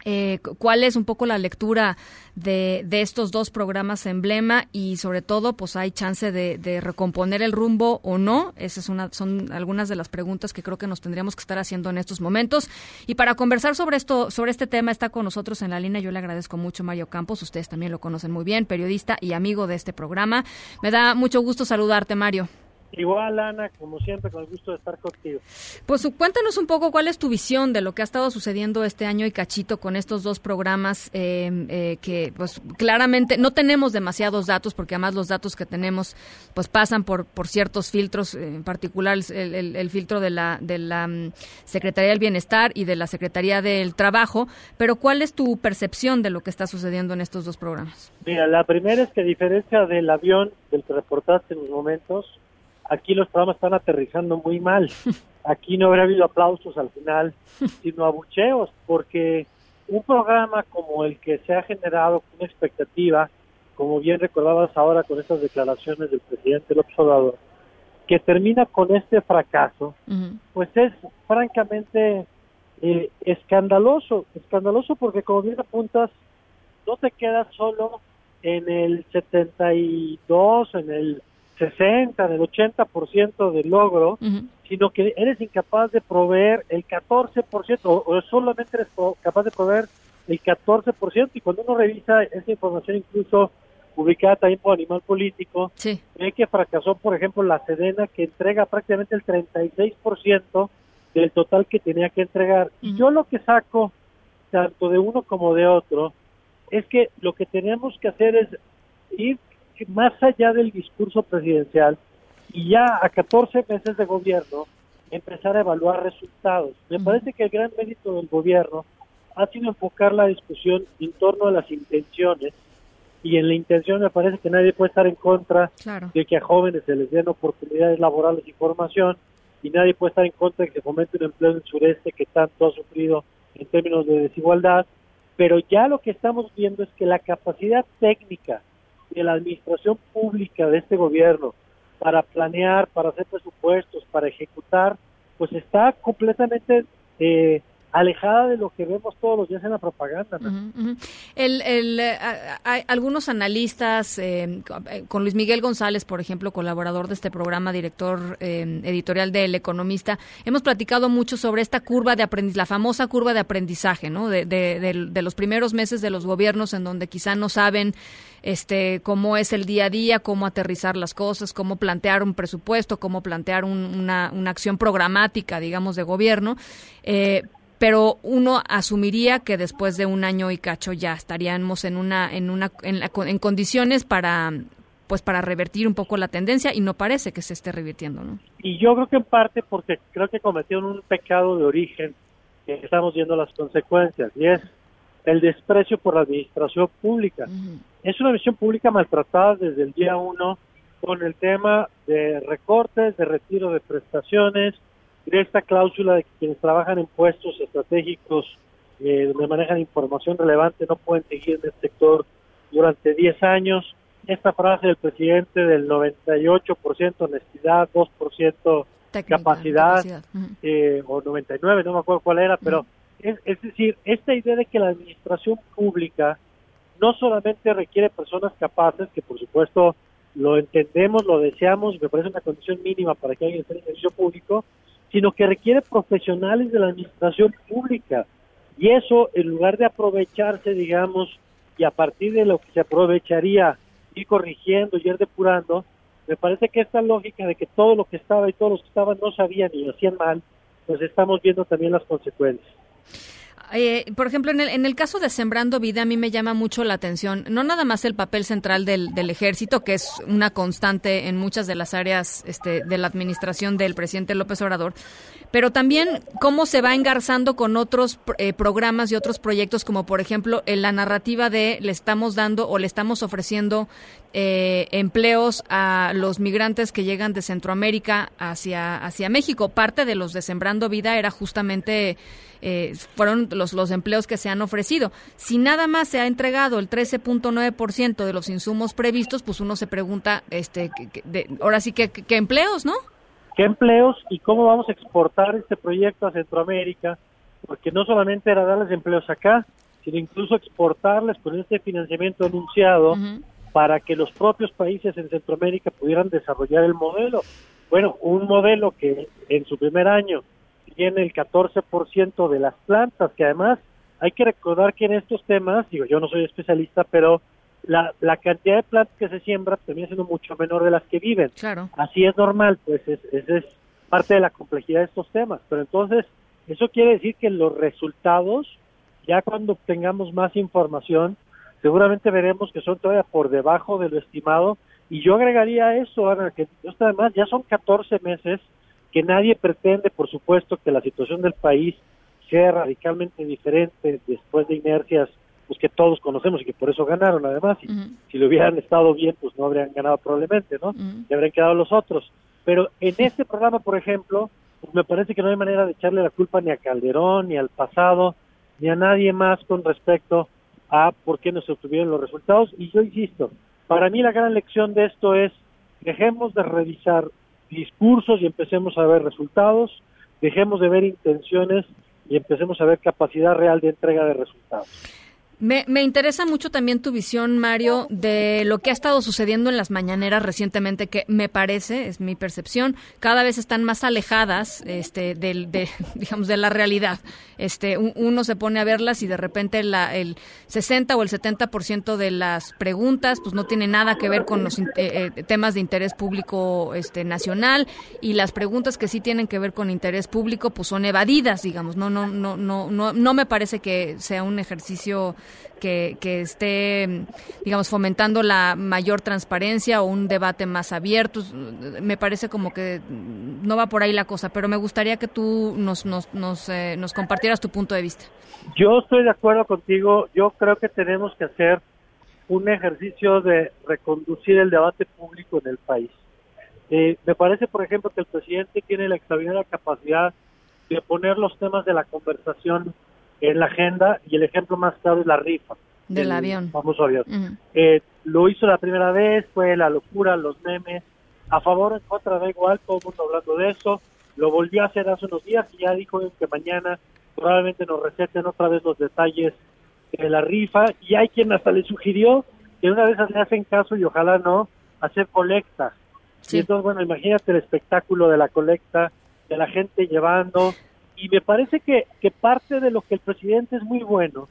Eh, cuál es un poco la lectura de, de, estos dos programas emblema y sobre todo pues hay chance de, recomponer el rumbo o no. Esas es una, son algunas de las preguntas que creo que nos tendríamos que estar haciendo en estos momentos. Y para conversar sobre esto sobre este tema está con nosotros en la línea yo le agradezco mucho Mario Campos ustedes también lo conocen muy bien periodista y amigo de este programa. Me da mucho gusto saludarte Mario Igual, Ana, como siempre, con el gusto de estar contigo. Pues cuéntanos un poco cuál es tu visión de lo que ha estado sucediendo este año y cachito con estos dos programas eh, eh, que, pues, claramente no tenemos demasiados datos, porque además los datos que tenemos, pues, pasan por, por ciertos filtros, en particular el, el, el filtro de la, de la um, Secretaría del Bienestar y de la Secretaría del Trabajo. Pero, ¿cuál es tu percepción de lo que está sucediendo en estos dos programas? Mira, la primera es que a diferencia del avión del que reportaste en los momentos, aquí los programas están aterrizando muy mal. *laughs* Aquí no habrá habido aplausos al final, *laughs* sino abucheos, porque un programa como el que se ha generado con una expectativa como bien recordabas ahora con estas declaraciones del presidente López Obrador, que termina con este fracaso, pues es francamente eh, escandaloso, escandaloso porque como bien apuntas, no te quedas solo en el 72, en el 60, en el 80% del logro, sino que eres incapaz de proveer el 14% o, o solamente eres capaz de proveer el 14% y cuando uno revisa esa información incluso publicada también por Animal Político, ve que fracasó, por ejemplo, la Sedena que entrega prácticamente el 36% del total que tenía que entregar. Y yo lo que saco, tanto de uno como de otro, es que lo que tenemos que hacer es ir más allá del discurso presidencial y ya a 14 meses de gobierno empezar a evaluar resultados. Me parece que el gran mérito del gobierno ha sido enfocar la discusión en torno a las intenciones y en la intención me parece que nadie puede estar en contra Claro. de que a jóvenes se les den oportunidades laborales y formación y nadie puede estar en contra de que se fomente un empleo en el sureste que tanto ha sufrido en términos de desigualdad, pero ya lo que estamos viendo es que la capacidad técnica de la administración pública de este gobierno para planear, para hacer presupuestos, para ejecutar, pues está completamente eh, alejada de lo que vemos todos los días en la propaganda. El, eh, hay algunos analistas, eh, con Luis Miguel González, por ejemplo, colaborador de este programa, director eh, editorial de El Economista, hemos platicado mucho sobre esta curva de aprendizaje, la famosa curva de aprendizaje, ¿no? De, de los primeros meses de los gobiernos en donde quizá no saben este cómo es el día a día, cómo aterrizar las cosas, cómo plantear un presupuesto, cómo plantear un- una, una acción programática, digamos, de gobierno. Eh, pero uno asumiría que después de un año y cacho ya estaríamos en una en una en, la- en condiciones para pues para revertir un poco la tendencia y no parece que se esté revirtiendo, ¿no? Y yo creo que en parte porque creo que cometieron un pecado de origen que estamos viendo las consecuencias y es el desprecio por la administración pública. Es una administración pública maltratada desde el día uno con el tema de recortes, de retiro de prestaciones, de esta cláusula de que quienes trabajan en puestos estratégicos eh, donde manejan información relevante no pueden seguir en el sector durante 10 años. Esta frase del presidente del 98% honestidad, 2% capacidad, capacidad. Eh, o 99, no me acuerdo cuál era, pero es, es decir, esta idea de que la administración pública no solamente requiere personas capaces, que por supuesto lo entendemos, lo deseamos, me parece una condición mínima para que alguien esté en el servicio público, sino que requiere profesionales de la administración pública. Y eso, en lugar de aprovecharse, digamos, y a partir de lo que se aprovecharía, ir corrigiendo y ir depurando, me parece que esta lógica de que todo lo que estaba y todos los que estaban no sabían y lo hacían mal, pues estamos viendo también las consecuencias. Eh, por ejemplo, en el, en el caso de Sembrando Vida, a mí me llama mucho la atención, no nada más el papel central del, del ejército, que es una constante en muchas de las áreas este, de la administración del presidente López Obrador, pero también cómo se va engarzando con otros eh, programas y otros proyectos, como por ejemplo la narrativa de le estamos dando o le estamos ofreciendo eh, empleos a los migrantes que llegan de Centroamérica hacia México. Parte de los de Sembrando Vida era justamente eh, fueron los, los empleos que se han ofrecido. Si nada más se ha entregado el 13.9% de los insumos previstos, pues uno se pregunta, este, que- de- ahora sí que, que- que empleos, ¿no? ¿Qué empleos y cómo vamos a exportar este proyecto a Centroamérica? Porque no solamente era darles empleos acá, sino incluso exportarles con este financiamiento anunciado para que los propios países en Centroamérica pudieran desarrollar el modelo. Bueno, un modelo que en su primer año tiene el 14% de las plantas, que además hay que recordar que en estos temas, digo, yo no soy especialista, pero la, la cantidad de plantas que se siembra termina siendo mucho menor de las que viven. Claro. Así es normal, pues es, es, es parte de la complejidad de estos temas. Pero entonces, eso quiere decir que los resultados, ya cuando obtengamos más información, seguramente veremos que son todavía por debajo de lo estimado. Y yo agregaría eso, Ana, que esto además ya son 14 meses que nadie pretende, por supuesto, que la situación del país sea radicalmente diferente después de inercias pues que todos conocemos y que por eso ganaron además y si lo hubieran estado bien pues no habrían ganado probablemente no y habrían quedado los otros. Pero en este programa por ejemplo pues me parece que no hay manera de echarle la culpa ni a Calderón ni al pasado ni a nadie más con respecto a por qué no se obtuvieron los resultados. Y yo insisto Para mí la gran lección de esto es, dejemos de revisar discursos y empecemos a ver resultados, dejemos de ver intenciones y empecemos a ver capacidad real de entrega de resultados. Me, me, interesa mucho también tu visión, Mario, de lo que ha estado sucediendo en las mañaneras recientemente, que me parece, es mi percepción, cada vez están más alejadas, este, del, de, *laughs* digamos, de la realidad. Este, uno se pone a verlas y de repente la, el 60 o el 70% de las preguntas, pues no tiene nada que ver con los eh, eh, temas de interés público, este, nacional, y las preguntas que sí tienen que ver con interés público, pues son evadidas, digamos. No, no, no, no, no, no me parece que sea un ejercicio que, esté, digamos, fomentando la mayor transparencia o un debate más abierto. Me parece como que no va por ahí la cosa, pero me gustaría que tú nos, nos, nos, eh, nos compartieras tu punto de vista. Yo estoy de acuerdo contigo. Yo creo que tenemos que hacer un ejercicio de reconducir el debate público en el país. Eh, me parece, por ejemplo, que el presidente tiene la extraordinaria capacidad de poner los temas de la conversación en la agenda y el ejemplo más claro es la rifa. Del avión. Famoso avión. eh, lo hizo la primera vez, fue la locura, los memes, a favor o en contra, da igual, todo el mundo hablando de eso. Lo volvió a hacer hace unos días y ya dijo que mañana probablemente nos receten otra vez los detalles de la rifa y hay quien hasta le sugirió que una vez le hacen caso y ojalá no, hacer colecta. Sí. Y entonces, bueno, imagínate el espectáculo de la colecta, de la gente llevando, y me parece que, que parte de lo que el presidente es muy bueno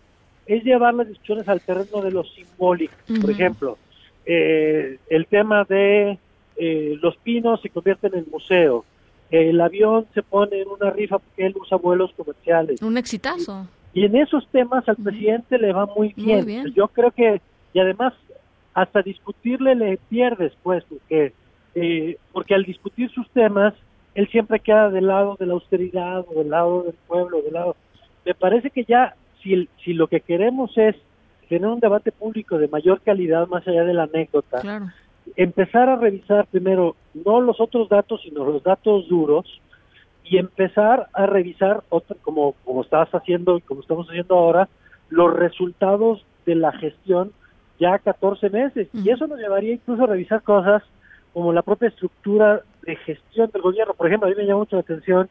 es llevar las discusiones al terreno de lo simbólico. Por ejemplo, eh, el tema de eh, los pinos se convierten en museo, el avión se pone en una rifa porque él usa vuelos comerciales. Un exitazo. Y en esos temas al presidente le va muy bien. bien. Yo creo que, y además, hasta discutirle le pierdes, pues, porque, eh, porque al discutir sus temas, él siempre queda del lado de la austeridad o del lado del pueblo, del lado. Me parece que ya, si, si lo que queremos es tener un debate público de mayor calidad más allá de la anécdota, Claro. empezar a revisar primero no los otros datos, sino los datos duros y empezar a revisar, otro, como, como estabas haciendo y como estamos haciendo ahora, los resultados de la gestión ya a 14 meses. Y eso nos llevaría incluso a revisar cosas como la propia estructura de gestión del gobierno. Por ejemplo, a mí me llama mucho la atención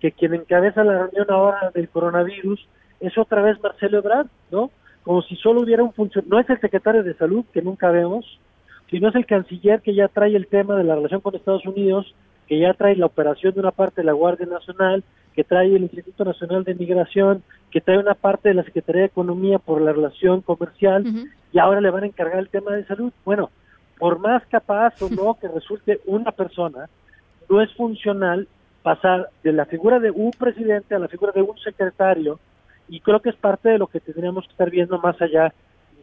que quien encabeza la reunión ahora del coronavirus es otra vez Marcelo Ebrard, ¿no? Como si solo hubiera un funcionario, no es el secretario de salud, que nunca vemos, sino es el canciller que ya trae el tema de la relación con Estados Unidos, que ya trae la operación de una parte de la Guardia Nacional, que trae el Instituto Nacional de Migración, que trae una parte de la Secretaría de Economía por la relación comercial, y ahora le van a encargar el tema de salud. Bueno, por más capaz o no que resulte una persona, no es funcional pasar de la figura de un presidente a la figura de un secretario, y creo que es parte de lo que tendríamos que estar viendo más allá,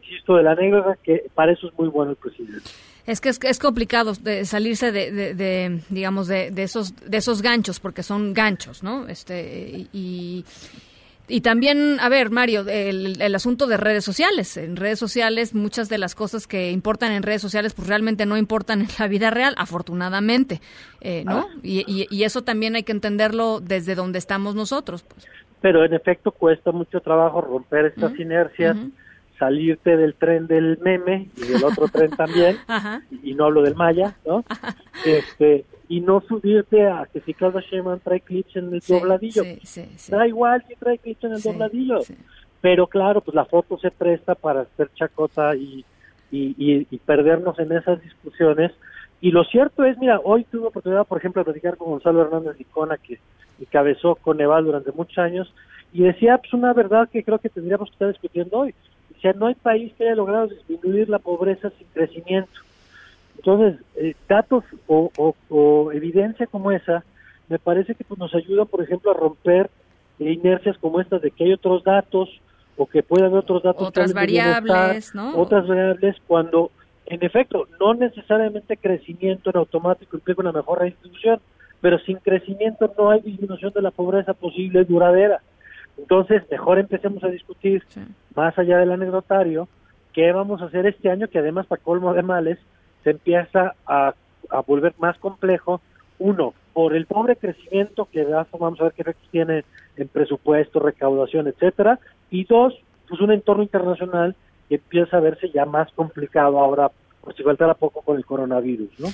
insisto, de la anécdota, que para eso es muy bueno el presidente. Es que es, es complicado de salirse de, de- de, digamos, de, de esos de esos ganchos, porque son ganchos, ¿no? Este y y también, a ver, Mario, el, el asunto de redes sociales. En redes sociales, muchas de las cosas que importan en redes sociales, pues realmente no importan en la vida real, afortunadamente, eh, ¿no? Y, y- y eso también hay que entenderlo desde donde estamos nosotros. Pues. Pero en efecto cuesta mucho trabajo romper estas inercias, salirte del tren del meme y del otro tren *laughs* también, Ajá. y no hablo del Maya, ¿no? *laughs* Este, y no subirte a que si Carlos Sheinbaum trae clips en el Sí, dobladillo. sí, sí, sí. Da igual si trae clips en el dobladillo. Pero claro, pues la foto se presta para hacer chacota y, y, y- y perdernos en esas discusiones. Y lo cierto es, mira, hoy tuve oportunidad, por ejemplo, de platicar con Gonzalo Hernández Licona, que encabezó Coneval durante muchos años, y decía pues una verdad que creo que tendríamos que estar discutiendo hoy. Decía, no hay país que haya logrado disminuir la pobreza sin crecimiento. Entonces, eh, datos o, o- o evidencia como esa, me parece que pues, nos ayuda, por ejemplo, a romper inercias como estas de que hay otros datos o que puede haber otros datos. Otras variables, ¿no? Otras variables cuando, en efecto, no necesariamente crecimiento en automático implica una mejor redistribución, pero sin crecimiento no hay disminución de la pobreza posible duradera. Entonces, mejor empecemos a discutir, más allá del anecdotario, qué vamos a hacer este año, que además, para colmo de males, se empieza a, a volver más complejo. Uno, por el pobre crecimiento que da, vamos a ver qué efectos tiene en presupuesto, recaudación, etcétera. Y dos, pues un entorno internacional que empieza a verse ya más complicado ahora pues si faltara poco con el coronavirus, ¿no?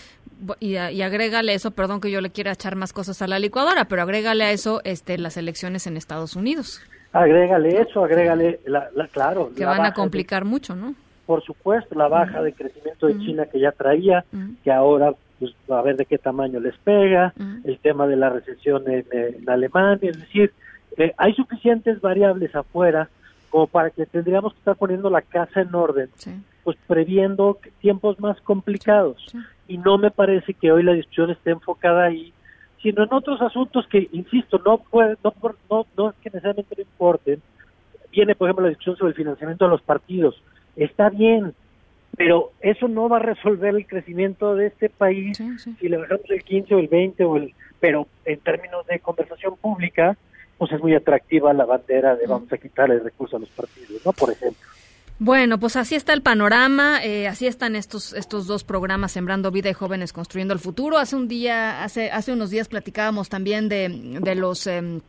Y, a- y agrégale eso, perdón que yo le quiera echar más cosas a la licuadora, pero agrégale a eso este, las elecciones en Estados Unidos, Agrégale eso, agrégale, la, la- claro. que la van a de- complicar mucho, ¿no? por supuesto, la baja de crecimiento de China que ya traía, que ahora pues a ver de qué tamaño les pega, el tema de la recesión en, en Alemania, es decir, eh, hay suficientes variables afuera como para que tendríamos que estar poniendo la casa en orden, pues previendo tiempos más complicados. Y no me parece que hoy la discusión esté enfocada ahí, sino en otros asuntos que, insisto, no puede, no, no, no es que necesariamente no importen. Viene, por ejemplo, la discusión sobre el financiamiento de los partidos. Está bien, pero eso no va a resolver el crecimiento de este país si le bajamos el 15 o el 20 o el pero en términos de conversación pública pues es muy atractiva la bandera de vamos a quitarle recursos a los partidos no por ejemplo Bueno, pues así está el panorama, eh, así están estos estos dos programas Sembrando Vida y Jóvenes Construyendo el Futuro. Hace un día, hace hace unos días platicábamos también de, de los em,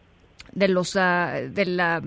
de los ah, de la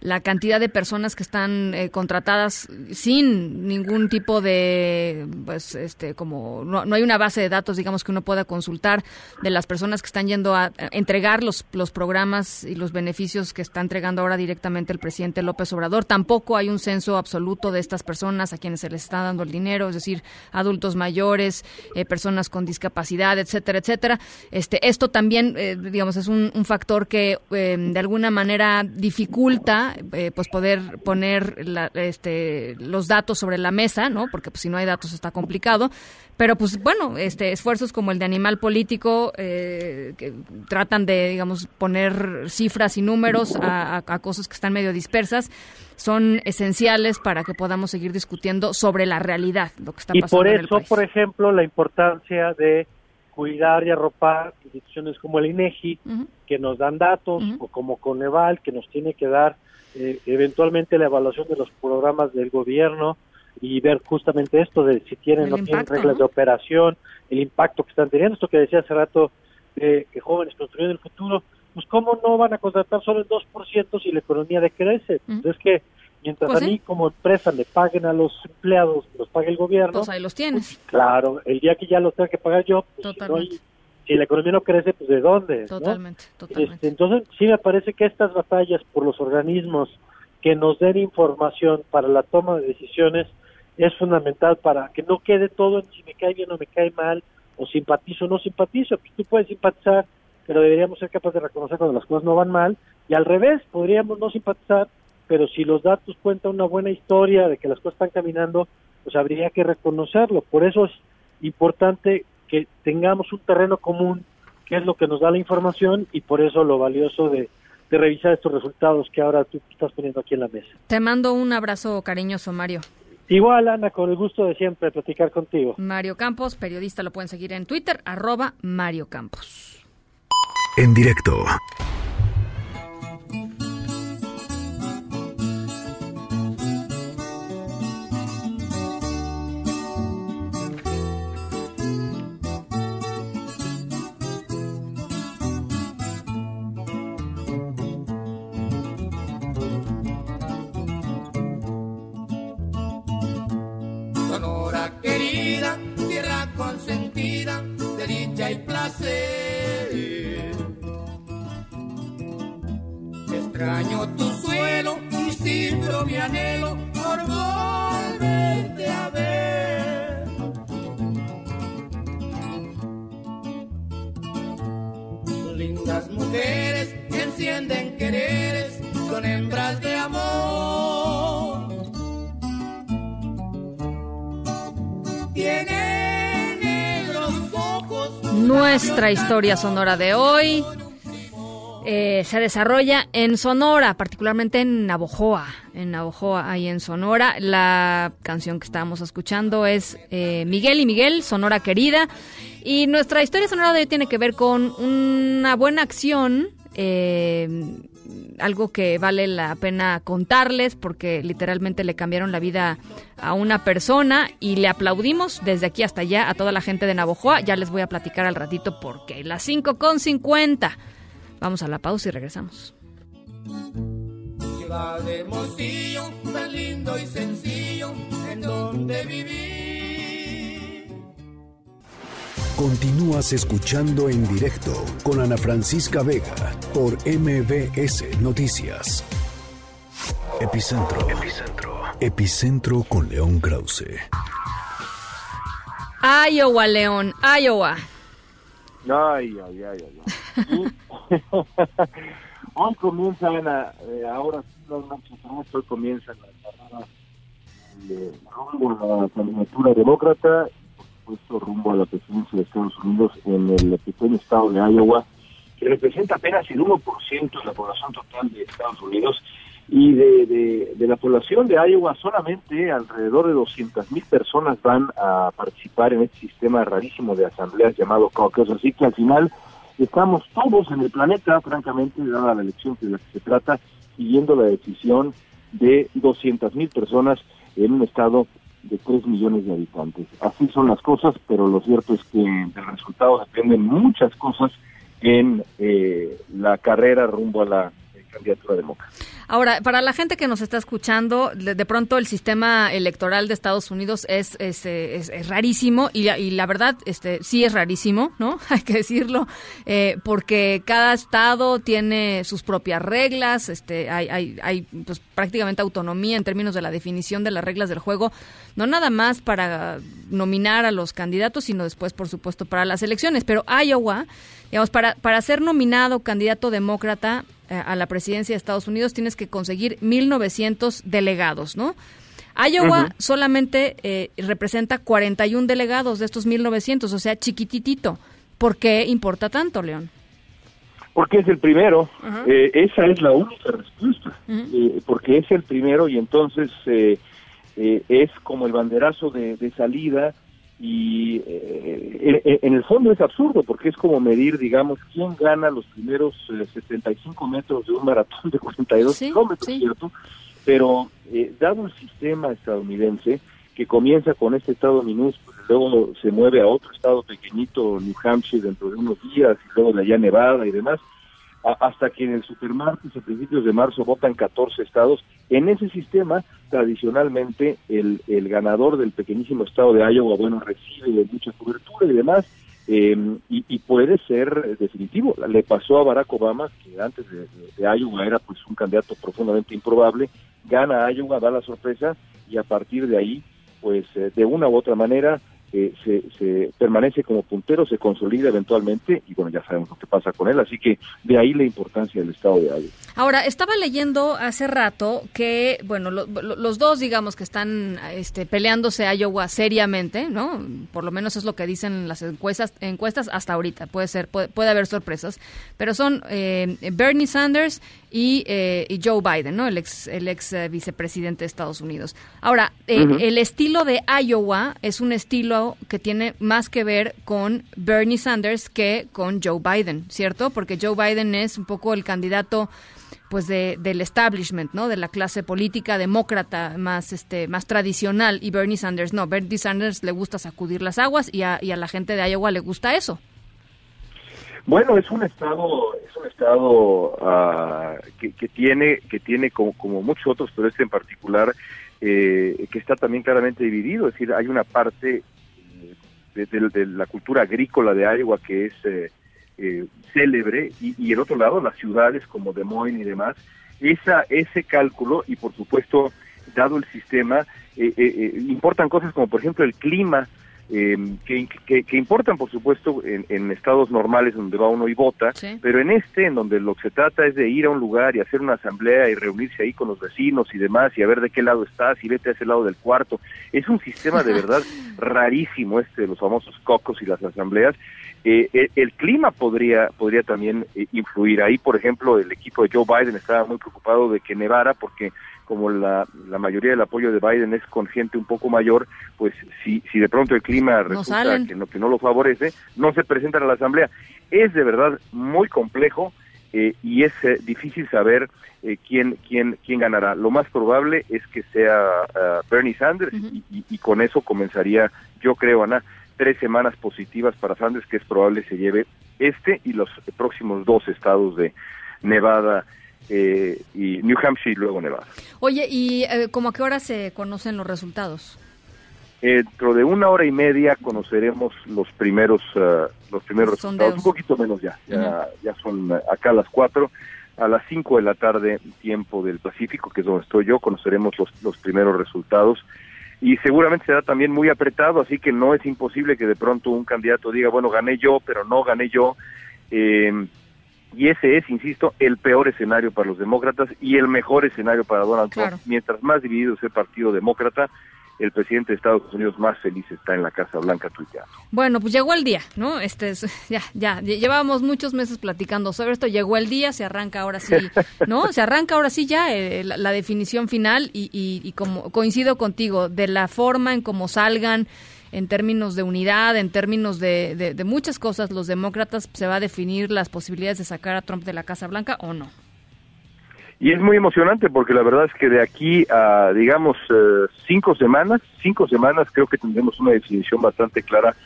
la cantidad de personas que están eh, contratadas sin ningún tipo de pues este como no, no hay una base de datos digamos que uno pueda consultar de las personas que están yendo a, entregar los los programas y los beneficios que está entregando ahora directamente el presidente López Obrador. Tampoco hay un censo absoluto de estas personas a quienes se les está dando el dinero es decir adultos mayores eh, personas con discapacidad etcétera etcétera. Este esto también eh, digamos es un, un factor que eh, de alguna manera dificulta eh, pues poder poner la- este, los datos sobre la mesa, ¿no? Porque pues, si no hay datos está complicado. Pero pues bueno, este esfuerzos como el de Animal Político eh, que tratan de, digamos, poner cifras y números a, a- a cosas que están medio dispersas son esenciales para que podamos seguir discutiendo sobre la realidad, lo que está y pasando por en el eso país. por ejemplo la importancia de cuidar y arropar instituciones como el INEGI que nos dan datos o como Coneval que nos tiene que dar eh, eventualmente la evaluación de los programas del gobierno y ver justamente esto de si tienen o no tienen reglas ¿no? de operación, el impacto que están teniendo, esto que decía hace rato eh, que jóvenes construyendo el futuro, pues cómo no van a contratar solo el 2% si la economía decrece. Entonces que mientras Pues a sí. mí como empresa le paguen a los empleados, los pague el gobierno, Pues ahí los tienes. Claro, el día que ya lo tenga que pagar yo, pues, si, no hay- si la economía no crece, pues de dónde. totalmente. Este, entonces, sí me parece que estas batallas por los organismos que nos den información para la toma de decisiones es fundamental para que no quede todo en si me cae bien o me cae mal, o simpatizo o no simpatizo. Pues tú puedes simpatizar, pero deberíamos ser capaces de reconocer cuando las cosas no van mal, y al revés, podríamos no simpatizar, pero si los datos cuentan una buena historia de que las cosas están caminando, pues habría que reconocerlo. Por eso es importante que tengamos un terreno común, que es lo que nos da la información, y por eso lo valioso de, de revisar estos resultados que ahora tú estás poniendo aquí en la mesa. Te mando un abrazo cariñoso, Mario. Igual, Ana, con el gusto de siempre platicar contigo. Mario Campos, periodista, lo pueden seguir en Twitter, arroba Mario Campos. En directo. Anhelo por volverte a ver. Lindas mujeres que encienden quereres, son hembras de amor. Tienen negros ojos. Nuestra historia sonora de hoy eh, se desarrolla en Sonora, particularmente en Navojoa, en Navojoa, ahí en Sonora. La canción que estábamos escuchando es eh, Miguel y Miguel, Sonora Querida. Y nuestra historia sonora de hoy tiene que ver con una buena acción, eh, algo que vale la pena contarles porque literalmente le cambiaron la vida a una persona y le aplaudimos desde aquí hasta allá a toda la gente de Navojoa. Ya les voy a platicar al ratito porque las 5 con 50. Vamos a la pausa y regresamos. Ciudad de Hermosillo, tan lindo y sencillo, en donde vivir. Continúas escuchando en directo con Ana Francisca Vega por MBS Noticias. Epicentro. Epicentro. Epicentro con León Krause. Iowa, León, Iowa. Ay, ay, ay, ay. Ay. *laughs* hoy comienzan, a- eh, ahora sí, las noches, hoy comienzan las carreras eh, rumbo a la candidatura demócrata por supuesto rumbo a la presidencia de Estados Unidos en el pequeño estado de Iowa, que representa apenas el 1% de la población total de Estados Unidos y de, de, de la población de Iowa solamente alrededor de 200 mil personas van a participar en este sistema rarísimo de asambleas llamado caucus, así que al final estamos todos en el planeta, francamente, dada la elección de la que se trata, siguiendo la decisión de 200 mil personas en un estado de 3 millones de habitantes. Así son las cosas, pero lo cierto es que del resultado dependen muchas cosas en eh, la carrera rumbo a la candidatura demócrata. Ahora, para la gente que nos está escuchando, de, de pronto el sistema electoral de Estados Unidos es, es, es- rarísimo y, y la verdad, este, sí es rarísimo, ¿no? *laughs* Hay que decirlo, eh, porque cada estado tiene sus propias reglas, este, hay, hay, hay pues, prácticamente autonomía en términos de la definición de las reglas del juego, no nada más para nominar a los candidatos, sino después, por supuesto, para las elecciones. Pero Iowa, digamos, para, para ser nominado candidato demócrata a la presidencia de Estados Unidos tienes que conseguir 1.900 delegados, ¿no? Iowa solamente eh, representa 41 delegados de estos 1.900, o sea, chiquititito. ¿Por qué importa tanto, León? Porque es el primero, eh, esa es la única respuesta, eh, porque es el primero y entonces eh, eh, es como el banderazo de, de salida y eh, en, en el fondo es absurdo porque es como medir, digamos, quién gana los primeros eh, 75 metros de un maratón de 42 Sí, kilómetros, sí. ¿cierto? Pero eh, dado el sistema estadounidense, que comienza con este estado minúsculo, y luego se mueve a otro estado pequeñito, New Hampshire, dentro de unos días, y luego de allá Nevada y demás, hasta que en el supermartes a principios de marzo votan 14 estados. En ese sistema, tradicionalmente, el, el ganador del pequeñísimo estado de Iowa, bueno, recibe mucha cobertura y demás, eh, y, y puede ser eh, definitivo. Le pasó a Barack Obama, que antes de, de- Iowa era pues un candidato profundamente improbable, gana Iowa, da la sorpresa, y a partir de ahí, pues eh, de una u otra manera, eh, se, se permanece como puntero, se consolida eventualmente, y bueno, ya sabemos lo que pasa con él, así que de ahí la importancia del estado de Iowa. Ahora, estaba leyendo hace rato que, bueno, lo- lo- los dos, digamos, que están este, peleándose a Iowa seriamente, ¿no? Por lo menos es lo que dicen las encuestas, encuestas hasta ahorita. Puede ser, puede, puede haber sorpresas, pero son eh, Bernie Sanders y, eh, y Joe Biden, ¿no? El ex, el ex eh, vicepresidente de Estados Unidos. Ahora, eh, el estilo de Iowa es un estilo que tiene más que ver con Bernie Sanders que con Joe Biden, ¿cierto? Porque Joe Biden es un poco el candidato pues de, del establishment, ¿no? De la clase política demócrata más este más tradicional y Bernie Sanders no, Bernie Sanders le gusta sacudir las aguas y a, y a la gente de Iowa le gusta eso. Bueno, es un estado, es un estado ah, que, que tiene, que tiene como, como muchos otros, pero este en particular, eh, que está también claramente dividido. Es decir, hay una parte eh, de, de- la cultura agrícola de Iowa que es eh, eh, célebre y, y el otro lado, las ciudades como Des Moines y demás. Esa, ese cálculo y por supuesto, dado el sistema, eh, eh, eh, importan cosas como por ejemplo el clima, eh, que, que- que importan, por supuesto, en, en estados normales donde va uno y vota, pero en este, en donde lo que se trata es de ir a un lugar y hacer una asamblea y reunirse ahí con los vecinos y demás y a ver de qué lado estás y vete a ese lado del cuarto. Es un sistema de *laughs* verdad rarísimo este de los famosos cocos y las asambleas. Eh, eh, el clima podría podría también eh, influir. Ahí, por ejemplo, el equipo de Joe Biden estaba muy preocupado de que nevara porque como la, la mayoría del apoyo de Biden es con gente un poco mayor, pues si, si de pronto el clima resulta salen. que no, que no lo favorece, no se presentan a la Asamblea. Es de verdad muy complejo eh, y es eh, difícil saber eh, quién, quién, quién ganará. Lo más probable es que sea ah, Bernie Sanders y, y- y con eso comenzaría, yo creo, Ana, tres semanas positivas para Sanders, que es probable se lleve este y los próximos dos estados de Nevada eh, y New Hampshire y luego Nevada. Oye, ¿y eh, como a qué hora se conocen los resultados? Dentro de una hora y media conoceremos los primeros eh, los primeros Sondeos. resultados, un poquito menos ya, ya, ya son eh, acá las cuatro, a las cinco de la tarde tiempo del Pacífico, que es donde estoy yo, conoceremos los, los primeros resultados y seguramente será también muy apretado, así que no es imposible que de pronto un candidato diga, bueno, gané yo, pero no gané yo. Eh, y ese es, insisto, el peor escenario para los demócratas y el mejor escenario para Donald Trump. Claro. Mientras más dividido sea el Partido Demócrata, el presidente de Estados Unidos más feliz está en la Casa Blanca tuiteando. Bueno, pues llegó el día, ¿no? Este es- *laughs* ya, ya, lle- llevábamos muchos meses platicando sobre esto, llegó el día, se arranca ahora sí, *laughs* ¿no? Se arranca ahora sí ya eh, la, la definición final y, y, y como coincido contigo, de la forma en cómo salgan, en términos de unidad, en términos de, de, de muchas cosas, los demócratas se va a definir las posibilidades de sacar a Trump de la Casa Blanca o no. Y es muy emocionante porque la verdad es que de aquí a, digamos, eh, cinco semanas, cinco semanas creo que tendremos una definición bastante clara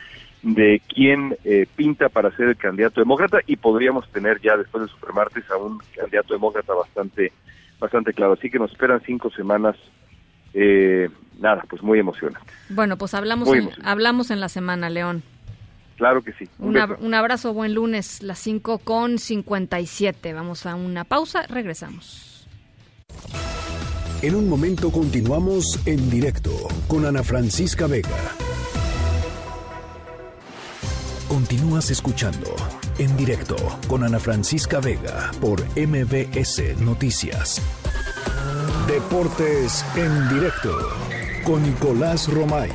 de quién eh, pinta para ser el candidato demócrata y podríamos tener ya después del supermartes a un candidato demócrata bastante, bastante claro. Así que nos esperan cinco semanas, eh, nada, pues muy emocionante. Bueno, pues hablamos, en, hablamos en la semana, León. Claro que sí. Un Un, beso. ab- un abrazo, buen lunes, las 5 con 57. Vamos a una pausa, regresamos. En un momento continuamos en directo con Ana Francisca Vega. Continúas escuchando en directo con Ana Francisca Vega por MBS Noticias. Deportes en directo con Nicolás Romay.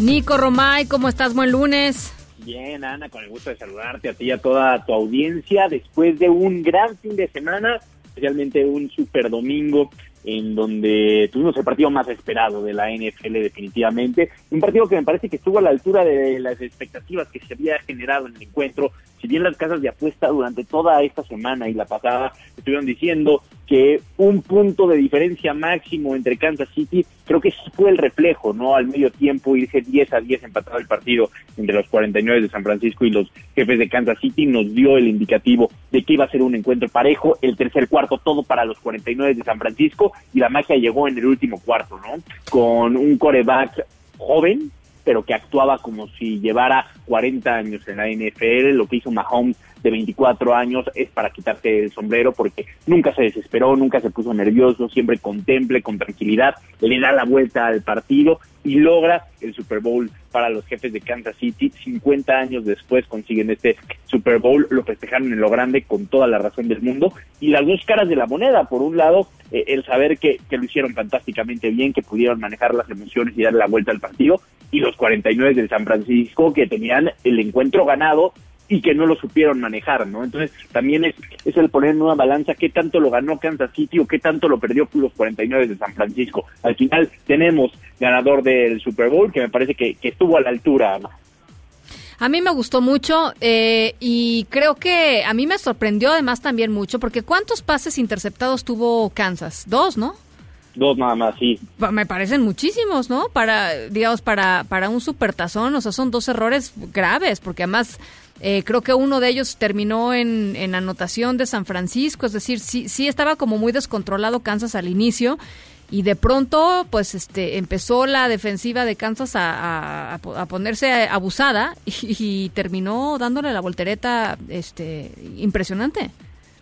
Nico Romay, ¿cómo estás? Buen lunes. Bien, Ana, con el gusto de saludarte a ti y a toda tu audiencia después de un gran fin de semana, especialmente un super domingo en donde tuvimos el partido más esperado de la NFL definitivamente, un partido que me parece que estuvo a la altura de las expectativas que se había generado en el encuentro, si bien las casas de apuesta durante toda esta semana y la pasada estuvieron diciendo que un punto de diferencia máximo entre Kansas City, creo que sí fue el reflejo, ¿no? Al medio tiempo irse 10 a 10 empatado el partido entre los 49 de San Francisco y los jefes de Kansas City nos dio el indicativo de que iba a ser un encuentro parejo, el tercer cuarto todo para los 49 de San Francisco y la magia llegó en el último cuarto, ¿no? Con un coreback joven, pero que actuaba como si llevara 40 años en la NFL. Lo que hizo Mahomes de 24 años es para quitarse el sombrero porque nunca se desesperó, nunca se puso nervioso, siempre contemple con tranquilidad, le da la vuelta al partido y logra el Super Bowl para los jefes de Kansas City. 50 años después consiguen este Super Bowl, lo festejaron en lo grande con toda la razón del mundo y las dos caras de la moneda. Por un lado, eh, el saber que, que lo hicieron fantásticamente bien, que pudieron manejar las emociones y darle la vuelta al partido y los 49 del San Francisco que tenían el encuentro ganado y que no lo supieron manejar, ¿no? Entonces también es, es el poner en una balanza qué tanto lo ganó Kansas City o qué tanto lo perdió los 49 de San Francisco. Al final tenemos ganador del Super Bowl que me parece que, que estuvo a la altura. A mí me gustó mucho eh, y creo que a mí me sorprendió además también mucho porque ¿cuántos pases interceptados tuvo Kansas? Dos, ¿no? Dos nada más, sí. Me parecen muchísimos, ¿no? Para, digamos, para, para un supertazón, o sea, son dos errores graves, porque además eh, creo que uno de ellos terminó en, en anotación de San Francisco, es decir, sí, sí estaba como muy descontrolado Kansas al inicio, y de pronto, pues, este, empezó la defensiva de Kansas a, a- a po- a ponerse abusada *laughs* y, y terminó dándole la voltereta, este, impresionante.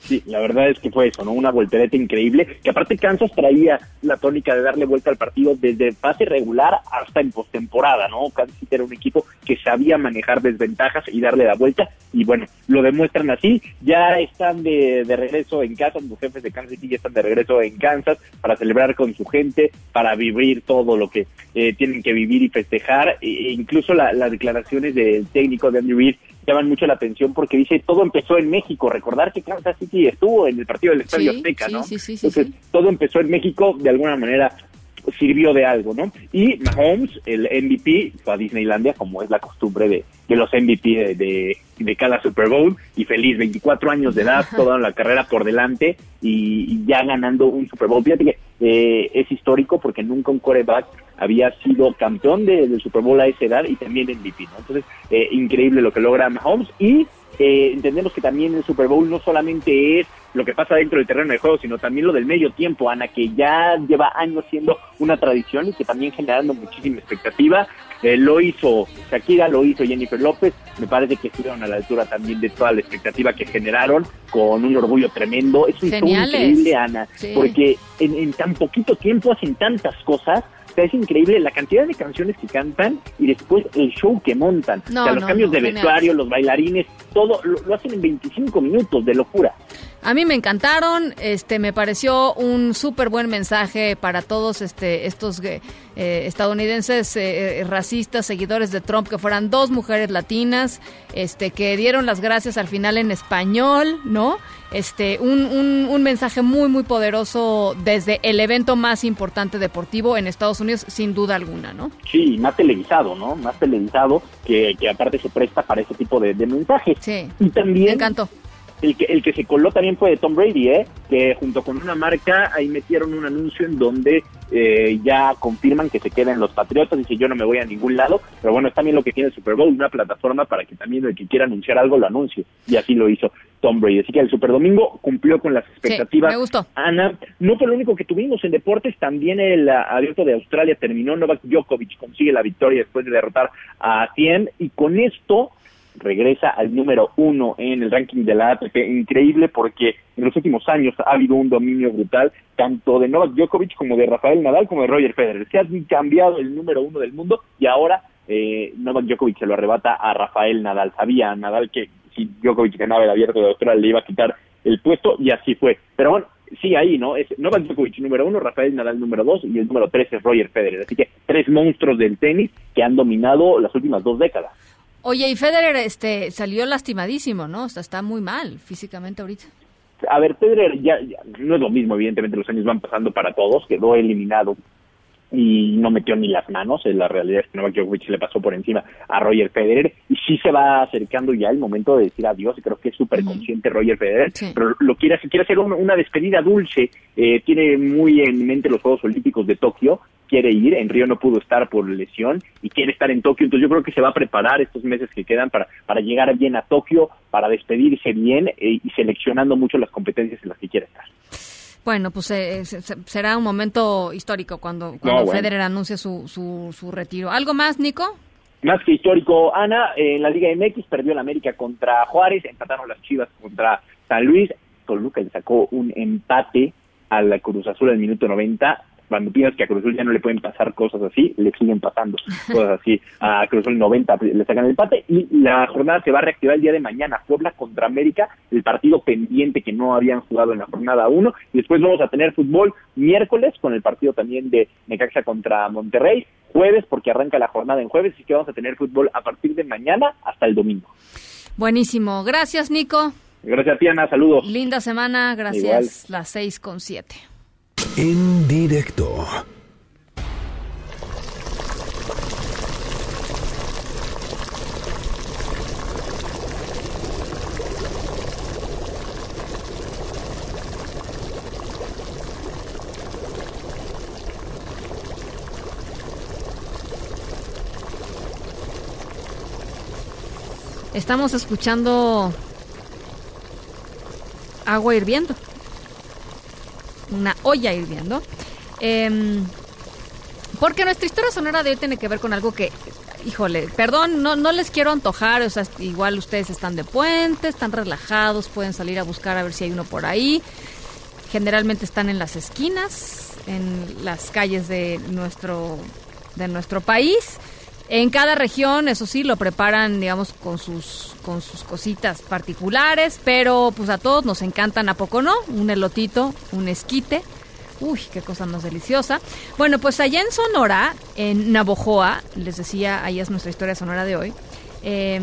Sí, la verdad es que fue eso, ¿no? Una voltereta increíble, que aparte Kansas traía la tónica de darle vuelta al partido desde fase regular hasta en postemporada, ¿no? Kansas era un equipo que sabía manejar desventajas y darle la vuelta, y bueno, lo demuestran así, ya están de, de regreso en casa, los jefes de Kansas City ya están de regreso en Kansas para celebrar con su gente, para vivir todo lo que eh, tienen que vivir y festejar, e incluso la- las declaraciones del técnico de Andy Reid llaman mucho la atención porque dice todo empezó en México. Recordar que Kansas City estuvo en el partido del Estadio Sí, Azteca, sí, ¿no? sí, sí, sí, Entonces, todo empezó en México, de alguna manera sirvió de algo, ¿no? Y Mahomes, el MVP, fue a Disneylandia, como es la costumbre de, de los MVP de, de, de cada Super Bowl, y feliz, 24 años de edad, toda la carrera por delante, y, y ya ganando un Super Bowl. Fíjate que eh, es histórico porque nunca un coreback había sido campeón de- del Super Bowl a esa edad y también MVP, ¿no? Entonces, eh, increíble lo que logra Mahomes y eh, entendemos que también el Super Bowl no solamente es lo que pasa dentro del terreno de juego, sino también lo del medio tiempo, Ana, que ya lleva años siendo una tradición y que también generando muchísima expectativa. Eh, lo hizo Shakira, lo hizo Jennifer López, me parece que estuvieron a la altura también de toda la expectativa que generaron con un orgullo tremendo. Es un show increíble, Ana, Sí. porque en, en tan poquito tiempo hacen tantas cosas. Sea, es increíble la cantidad de canciones que cantan y después el show que montan. No, o sea, los no, cambios no, de genial. vestuario, los bailarines, todo lo, lo hacen en 25 minutos de locura. A mí me encantaron, este, me pareció un súper buen mensaje para todos este, estos eh, eh, estadounidenses eh, eh, racistas, seguidores de Trump, que fueran dos mujeres latinas, este, que dieron las gracias al final en español, ¿no? Este, un, un, un mensaje muy, muy poderoso desde el evento más importante deportivo en Estados Unidos, sin duda alguna, ¿no? Sí, más televisado, ¿no? Más televisado que, que aparte se presta para ese tipo de, de mensajes. Sí. Y también... Me encantó. El que, el que se coló también fue de Tom Brady, ¿eh? Que junto con una marca ahí metieron un anuncio en donde eh, ya confirman que se quedan los Patriotas. Dice, yo no me voy a ningún lado. Pero bueno, es también lo que tiene el Super Bowl, una plataforma para que también el que quiera anunciar algo lo anuncie. Y así lo hizo Tom Brady. Así que el Super Domingo cumplió con las expectativas. me gustó. Ana, no fue lo único que tuvimos en deportes, también el ah, abierto de Australia terminó, Novak Djokovic consigue la victoria después de derrotar a Tiem y con esto regresa al número uno en el ranking de la ATP, increíble porque en los últimos años ha habido un dominio brutal tanto de Novak Djokovic como de Rafael Nadal como de Roger Federer, se ha cambiado el número uno del mundo y ahora eh, Novak Djokovic se lo arrebata a Rafael Nadal, sabía Nadal que si Djokovic ganaba el abierto de Australia le iba a quitar el puesto y así fue, pero bueno, sí, ahí, ¿no? Es Novak Djokovic número uno, Rafael Nadal número dos y el número tres es Roger Federer. Así que tres monstruos del tenis que han dominado las últimas dos décadas. Oye, y Federer este, salió lastimadísimo, ¿no? O sea, está muy mal físicamente ahorita. A ver, Federer ya, ya no es lo mismo, evidentemente los años van pasando para todos, quedó eliminado y no metió ni las manos, la realidad es que Novak Djokovic le pasó por encima a Roger Federer y sí se va acercando ya el momento de decir adiós y creo que es súper consciente Roger Federer, pero lo quiere, quiere hacer una, una despedida dulce, eh, tiene muy en mente los Juegos Olímpicos de Tokio, quiere ir, en Río no pudo estar por lesión y quiere estar en Tokio, entonces yo creo que se va a preparar estos meses que quedan para, para llegar bien a Tokio, para despedirse bien eh, y seleccionando mucho las competencias en las que quiere estar. Bueno, pues eh, se- se- será un momento histórico cuando, cuando bueno. Federer anuncie su, su, su retiro. ¿Algo más, Nico? Más que histórico, Ana, en la Liga MX perdió el América contra Juárez, empataron las Chivas contra San Luis, Toluca le sacó un empate a la Cruz Azul al minuto 90. Cuando piensas que a Cruz Azul ya no le pueden pasar cosas así, le siguen pasando *laughs* cosas así. A Cruz Azul 90 le sacan el empate y la jornada se va a reactivar el día de mañana. Puebla contra América, el partido pendiente que no habían jugado en la jornada 1. Y después vamos a tener fútbol miércoles con el partido también de Necaxa contra Monterrey. Jueves, porque arranca la jornada en jueves, así que vamos a tener fútbol a partir de mañana hasta el domingo. Buenísimo. Gracias, Nico. Gracias a ti, Ana. Saludos. Linda semana. Gracias. Igual. Las seis con siete. En directo. Estamos escuchando agua hirviendo. Una olla hirviendo. Em, porque nuestra historia sonora de hoy tiene que ver con algo que, híjole, perdón, no, no les quiero antojar, o sea, igual ustedes están de puente, están relajados, pueden salir a buscar a ver si hay uno por ahí. Generalmente están en las esquinas, en las calles de nuestro, de nuestro país. En cada región, eso sí, lo preparan, digamos, con sus, con sus cositas particulares, pero pues a todos nos encantan, ¿a poco no? Un elotito, un esquite. Uy, qué cosa más deliciosa. Bueno, pues allá en Sonora, en Navojoa, les decía, ahí es nuestra historia sonora de hoy. eh,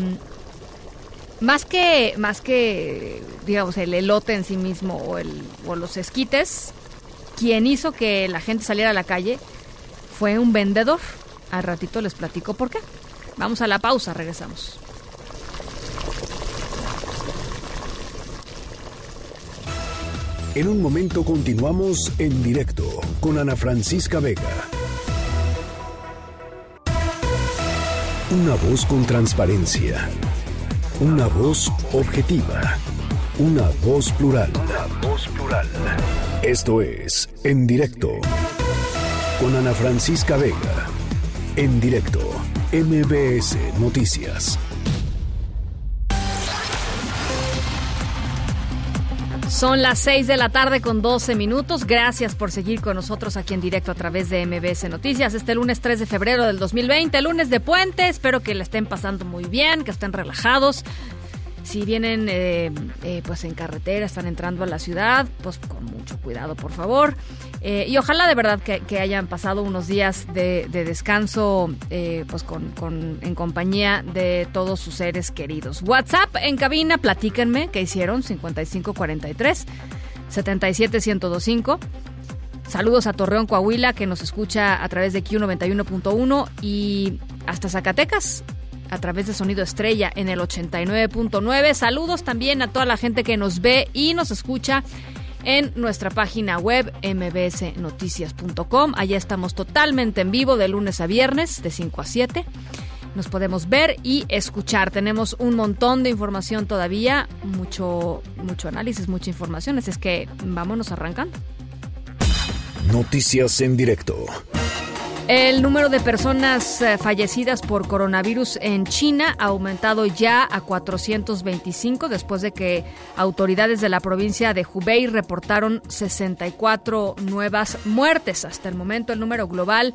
más que, más que, digamos, el elote en sí mismo o, o los esquites, quien hizo que la gente saliera a la calle fue un vendedor. Al ratito les platico por qué. Vamos a la pausa, regresamos. En un momento continuamos en directo con Ana Francisca Vega. Una voz con transparencia. Una voz objetiva. Una voz plural. Una voz plural. Esto es En Directo. Con Ana Francisca Vega. En directo. MBS Noticias. Son las 6 de la tarde con 12 minutos. Gracias por seguir con nosotros aquí en directo a través de MBS Noticias. Este lunes 3 de febrero del 2020, lunes de puente. Espero que la estén pasando muy bien, que estén relajados. Si vienen eh, eh, pues en carretera, están entrando a la ciudad, pues con mucho cuidado, por favor. Eh, y ojalá de verdad que, hayan pasado unos días de, de descanso pues con- en compañía de todos sus seres queridos. WhatsApp en cabina, platíquenme qué hicieron, 5543 77125. Saludos a Torreón, Coahuila, que nos escucha a través de Q91.1 y hasta Zacatecas a través de Sonido Estrella en el 89.9. Saludos también a toda la gente que nos ve y nos escucha en nuestra página web mbsnoticias.com. Allá estamos totalmente en vivo de lunes a viernes de 5 a 7. Nos podemos ver y escuchar. Tenemos un montón de información todavía, mucho, mucho análisis, mucha información. Así es que vámonos arrancando. Noticias en directo. El número de personas eh, fallecidas por coronavirus en China ha aumentado ya a 425 después de que autoridades de la provincia de Hubei reportaron 64 nuevas muertes. Hasta el momento el número global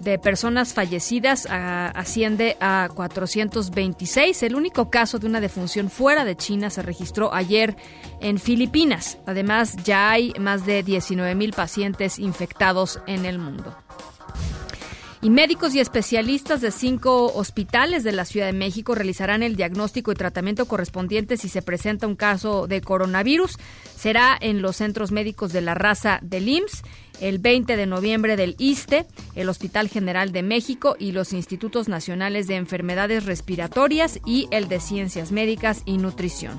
de personas fallecidas ah, asciende a 426. El único caso de una defunción fuera de China se registró ayer en Filipinas. Además, ya hay más de 19 mil pacientes infectados en el mundo. Y médicos y especialistas de cinco hospitales de la Ciudad de México realizarán el diagnóstico y tratamiento correspondiente si se presenta un caso de coronavirus. Será en los centros médicos de la raza del IMSS, el 20 de noviembre del ISTE, el Hospital General de México y los Institutos Nacionales de Enfermedades Respiratorias y el de Ciencias Médicas y Nutrición.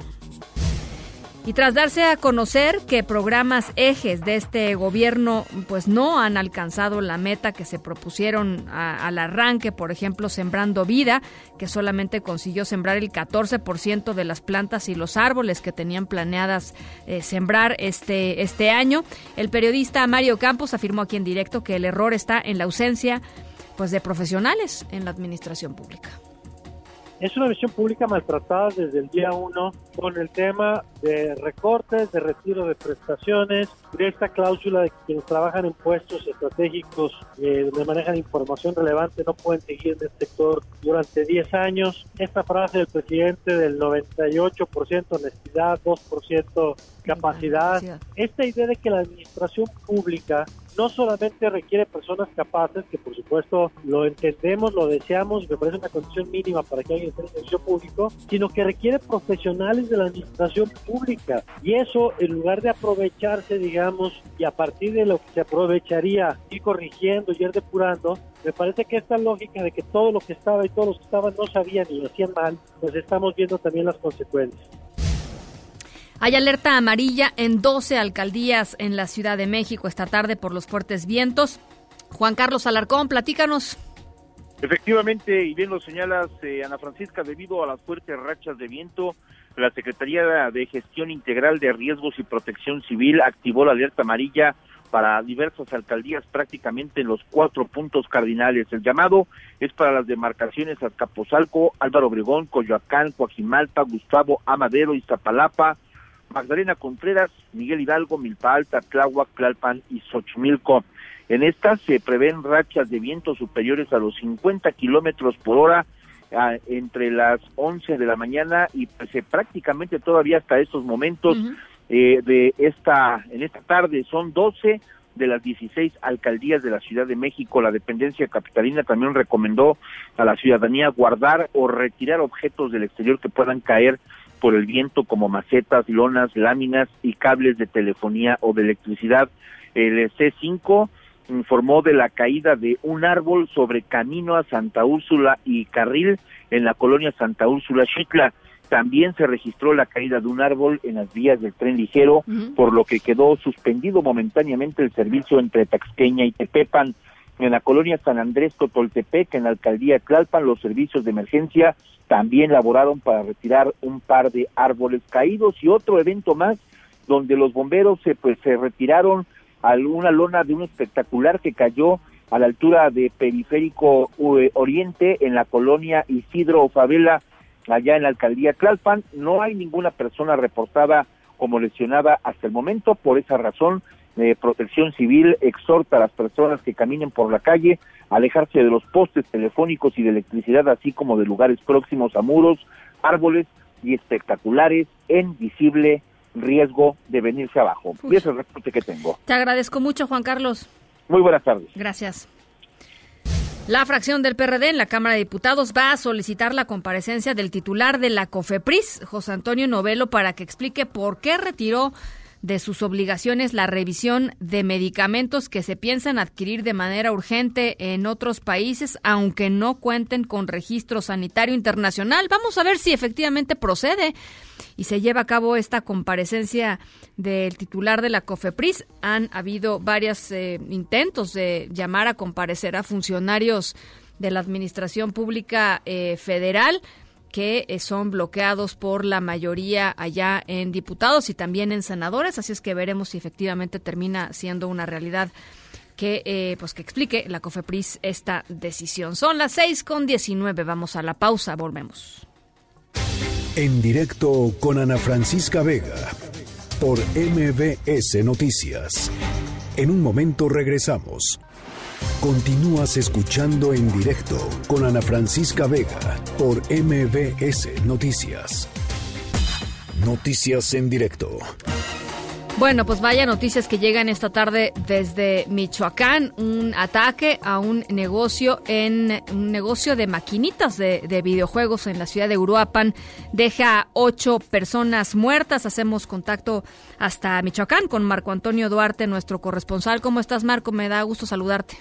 Y tras darse a conocer que programas ejes de este gobierno pues no han alcanzado la meta que se propusieron al arranque, por ejemplo, Sembrando Vida, que solamente consiguió sembrar el 14% de las plantas y los árboles que tenían planeadas eh, sembrar este, este año, el periodista Mario Campos afirmó aquí en directo que el error está en la ausencia pues de profesionales en la administración pública. Es una visión pública maltratada desde el día uno con el tema de recortes, de retiro de prestaciones, de esta cláusula de que quienes trabajan en puestos estratégicos eh, donde manejan información relevante no pueden seguir en el sector durante 10 años. Esta frase del presidente del 98% honestidad, 2% capacidad. Esta idea de que la administración pública no solamente requiere personas capaces, que por supuesto lo entendemos, lo deseamos, me parece una condición mínima para que alguien esté en el servicio público, sino que requiere profesionales de la administración pública. Y eso, en lugar de aprovecharse, digamos, y a partir de lo que se aprovecharía, ir corrigiendo y ir depurando, me parece que esta lógica de que todo lo que estaba y todos los que estaban no sabían y lo hacían mal, pues estamos viendo también las consecuencias. Hay alerta amarilla en 12 alcaldías en la Ciudad de México esta tarde por los fuertes vientos. Juan Carlos Alarcón, platícanos. Efectivamente, y bien lo señalas, eh, Ana Francisca, debido a las fuertes rachas de viento, la Secretaría de Gestión Integral de Riesgos y Protección Civil activó la alerta amarilla para diversas alcaldías prácticamente en los cuatro puntos cardinales. El llamado es para las demarcaciones Azcapotzalco, Álvaro Obregón, Coyoacán, Coajimalpa, Gustavo Amadero, Iztapalapa, Magdalena Contreras, Miguel Hidalgo, Milpa Alta, Tláhuac, Tlalpan y Xochimilco. En estas se prevén rachas de viento superiores a los 50 kilómetros por hora ah, entre las 11 de la mañana y pues, eh, prácticamente todavía hasta estos momentos eh, de esta en esta tarde son 12 de las 16 alcaldías de la Ciudad de México. La dependencia capitalina también recomendó a la ciudadanía guardar o retirar objetos del exterior que puedan caer por el viento como macetas, lonas, láminas y cables de telefonía o de electricidad. El C5 informó de la caída de un árbol sobre camino a Santa Úrsula y Carril en la colonia Santa Úrsula Chicla. También se registró la caída de un árbol en las vías del tren ligero, por lo que quedó suspendido momentáneamente el servicio entre Taxqueña y Tepepan. En la colonia San Andrés Totoltepec, en la alcaldía Tlalpan, los servicios de emergencia también laboraron para retirar un par de árboles caídos y otro evento más donde los bomberos se pues se retiraron a una lona de un espectacular que cayó a la altura de Periférico eh, Oriente en la colonia Isidro Favela allá en la alcaldía Tlalpan. No hay ninguna persona reportada como lesionada hasta el momento. Por esa razón, eh, Protección Civil exhorta a las personas que caminen por la calle a alejarse de los postes telefónicos y de electricidad, así como de lugares próximos a muros, árboles y espectaculares en visible riesgo de venirse abajo. Y ese es el reporte que tengo. Te agradezco mucho, Juan Carlos. Muy buenas tardes. Gracias. La fracción del PRD en la Cámara de Diputados va a solicitar la comparecencia del titular de la COFEPRIS, José Antonio Novelo, para que explique por qué retiró de sus obligaciones la revisión de medicamentos que se piensan adquirir de manera urgente en otros países, aunque no cuenten con registro sanitario internacional. Vamos a ver si efectivamente procede y se lleva a cabo esta comparecencia del titular de la COFEPRIS. Han habido varios eh, intentos de llamar a comparecer a funcionarios de la Administración Pública eh, Federal que eh, son bloqueados por la mayoría allá en diputados y también en senadores, así es que veremos si efectivamente termina siendo una realidad que eh, pues que explique la COFEPRIS esta decisión. Son las seis con diecinueve, vamos a la pausa, volvemos. En directo con Ana Francisca Vega por MBS Noticias. En un momento regresamos. Continúas escuchando en directo con Ana Francisca Vega por MBS Noticias. Noticias en directo. Bueno, pues vaya noticias que llegan esta tarde desde Michoacán. Un ataque a un negocio en un negocio de maquinitas de, de videojuegos en la ciudad de Uruapan deja a ocho personas muertas. Hacemos contacto hasta Michoacán con Marco Antonio Duarte, nuestro corresponsal. ¿Cómo estás, Marco? Me da gusto saludarte.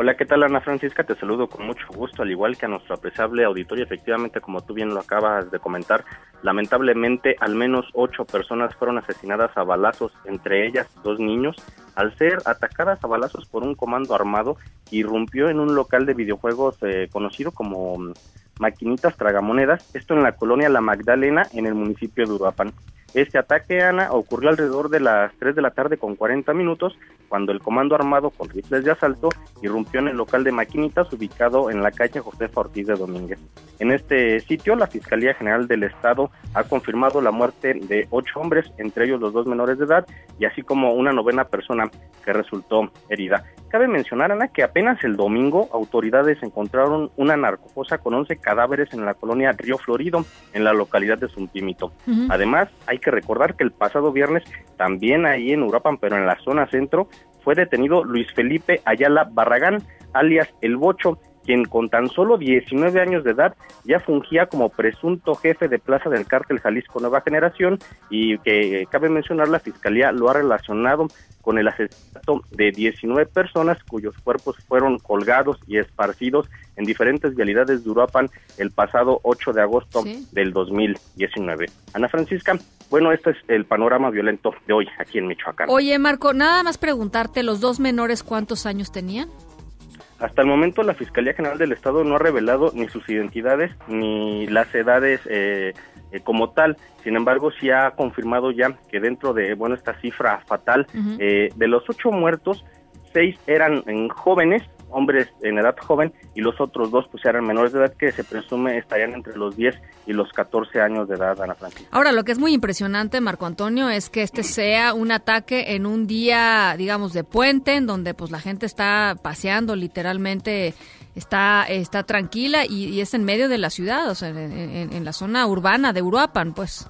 Hola, ¿qué tal Ana Francisca? Te saludo con mucho gusto, al igual que a nuestro apreciable auditorio. Efectivamente, como tú bien lo acabas de comentar, lamentablemente al menos ocho personas fueron asesinadas a balazos, entre ellas dos niños, al ser atacadas a balazos por un comando armado irrumpió en un local de videojuegos eh, conocido como mm, Maquinitas Tragamonedas, esto en la colonia La Magdalena, en el municipio de Uruapan. Este ataque, Ana, ocurrió alrededor de las 3 de la tarde con 40 minutos, cuando el comando armado con rifles de asalto irrumpió en el local de maquinitas ubicado en la calle Josefa Ortiz de Domínguez. En este sitio, la Fiscalía General del Estado ha confirmado la muerte de ocho hombres, entre ellos los dos menores de edad, y así como una novena persona que resultó herida. Cabe mencionar, Ana, que apenas el domingo autoridades encontraron una narcofosa con 11 cadáveres en la colonia Río Florido, en la localidad de Zumpimito. Ujú. Además, hay que recordar que el pasado viernes, también ahí en Uruapan, pero en la zona centro, fue detenido Luis Felipe Ayala Barragán, alias El Bocho, quien con tan solo 19 años de edad ya fungía como presunto jefe de plaza del cártel Jalisco Nueva Generación y que eh, cabe mencionar la fiscalía lo ha relacionado con el asesinato de 19 personas cuyos cuerpos fueron colgados y esparcidos en diferentes vialidades de Uruapan el pasado 8 de agosto del 2019. Ana Francisca, bueno, este es el panorama violento de hoy aquí en Michoacán. Oye, Marco, nada más preguntarte, ¿los dos menores cuántos años tenían? Hasta el momento la Fiscalía General del Estado no ha revelado ni sus identidades ni las edades eh, eh, como tal. Sin embargo, sí ha confirmado ya que dentro de bueno esta cifra fatal eh, de los ocho muertos, seis eran en jóvenes, hombres en edad joven, y los otros dos pues eran menores de edad que se presume estarían entre los 10 y los 14 años de edad, Ana Francisca. Ahora, lo que es muy impresionante, Marco Antonio, es que este sea un ataque en un día, digamos, de puente, en donde pues la gente está paseando literalmente, está, está tranquila y, y es en medio de la ciudad, o sea, en, en- en la zona urbana de Uruapan, pues.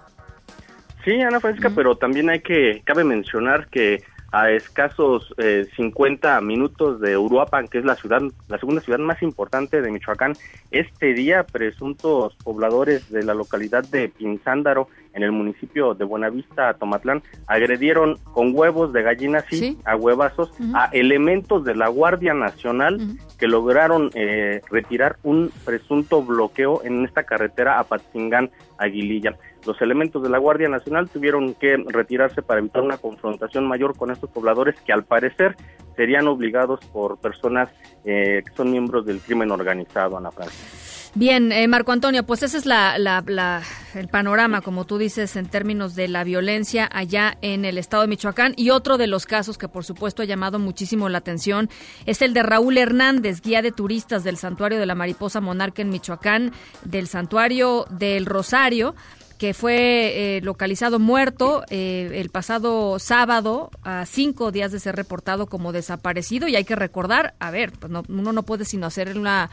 Sí, Ana Francisca, pero también hay que, cabe mencionar que a escasos eh, 50 minutos de Uruapan, que es la ciudad, la segunda ciudad más importante de Michoacán, este día presuntos pobladores de la localidad de Pinzándaro, en el municipio de Buenavista, Tomatlán, agredieron con huevos de gallina, sí, a huevazos, a elementos de la Guardia Nacional que lograron eh, retirar un presunto bloqueo en esta carretera a Patzingán, Aguililla. Los elementos de la Guardia Nacional tuvieron que retirarse para evitar una confrontación mayor con estos pobladores que al parecer serían obligados por personas eh, que son miembros del crimen organizado, Ana Francia. Bien, eh, Marco Antonio, pues ese es la, la- la- el panorama, como tú dices, en términos de la violencia allá en el estado de Michoacán. Y otro de los casos que, por supuesto, ha llamado muchísimo la atención es el de Raúl Hernández, guía de turistas del Santuario de la Mariposa Monarca en Michoacán, del Santuario del Rosario que fue eh, localizado muerto eh, el pasado sábado a cinco días de ser reportado como desaparecido y hay que recordar, a ver, pues no- uno no puede sino hacer una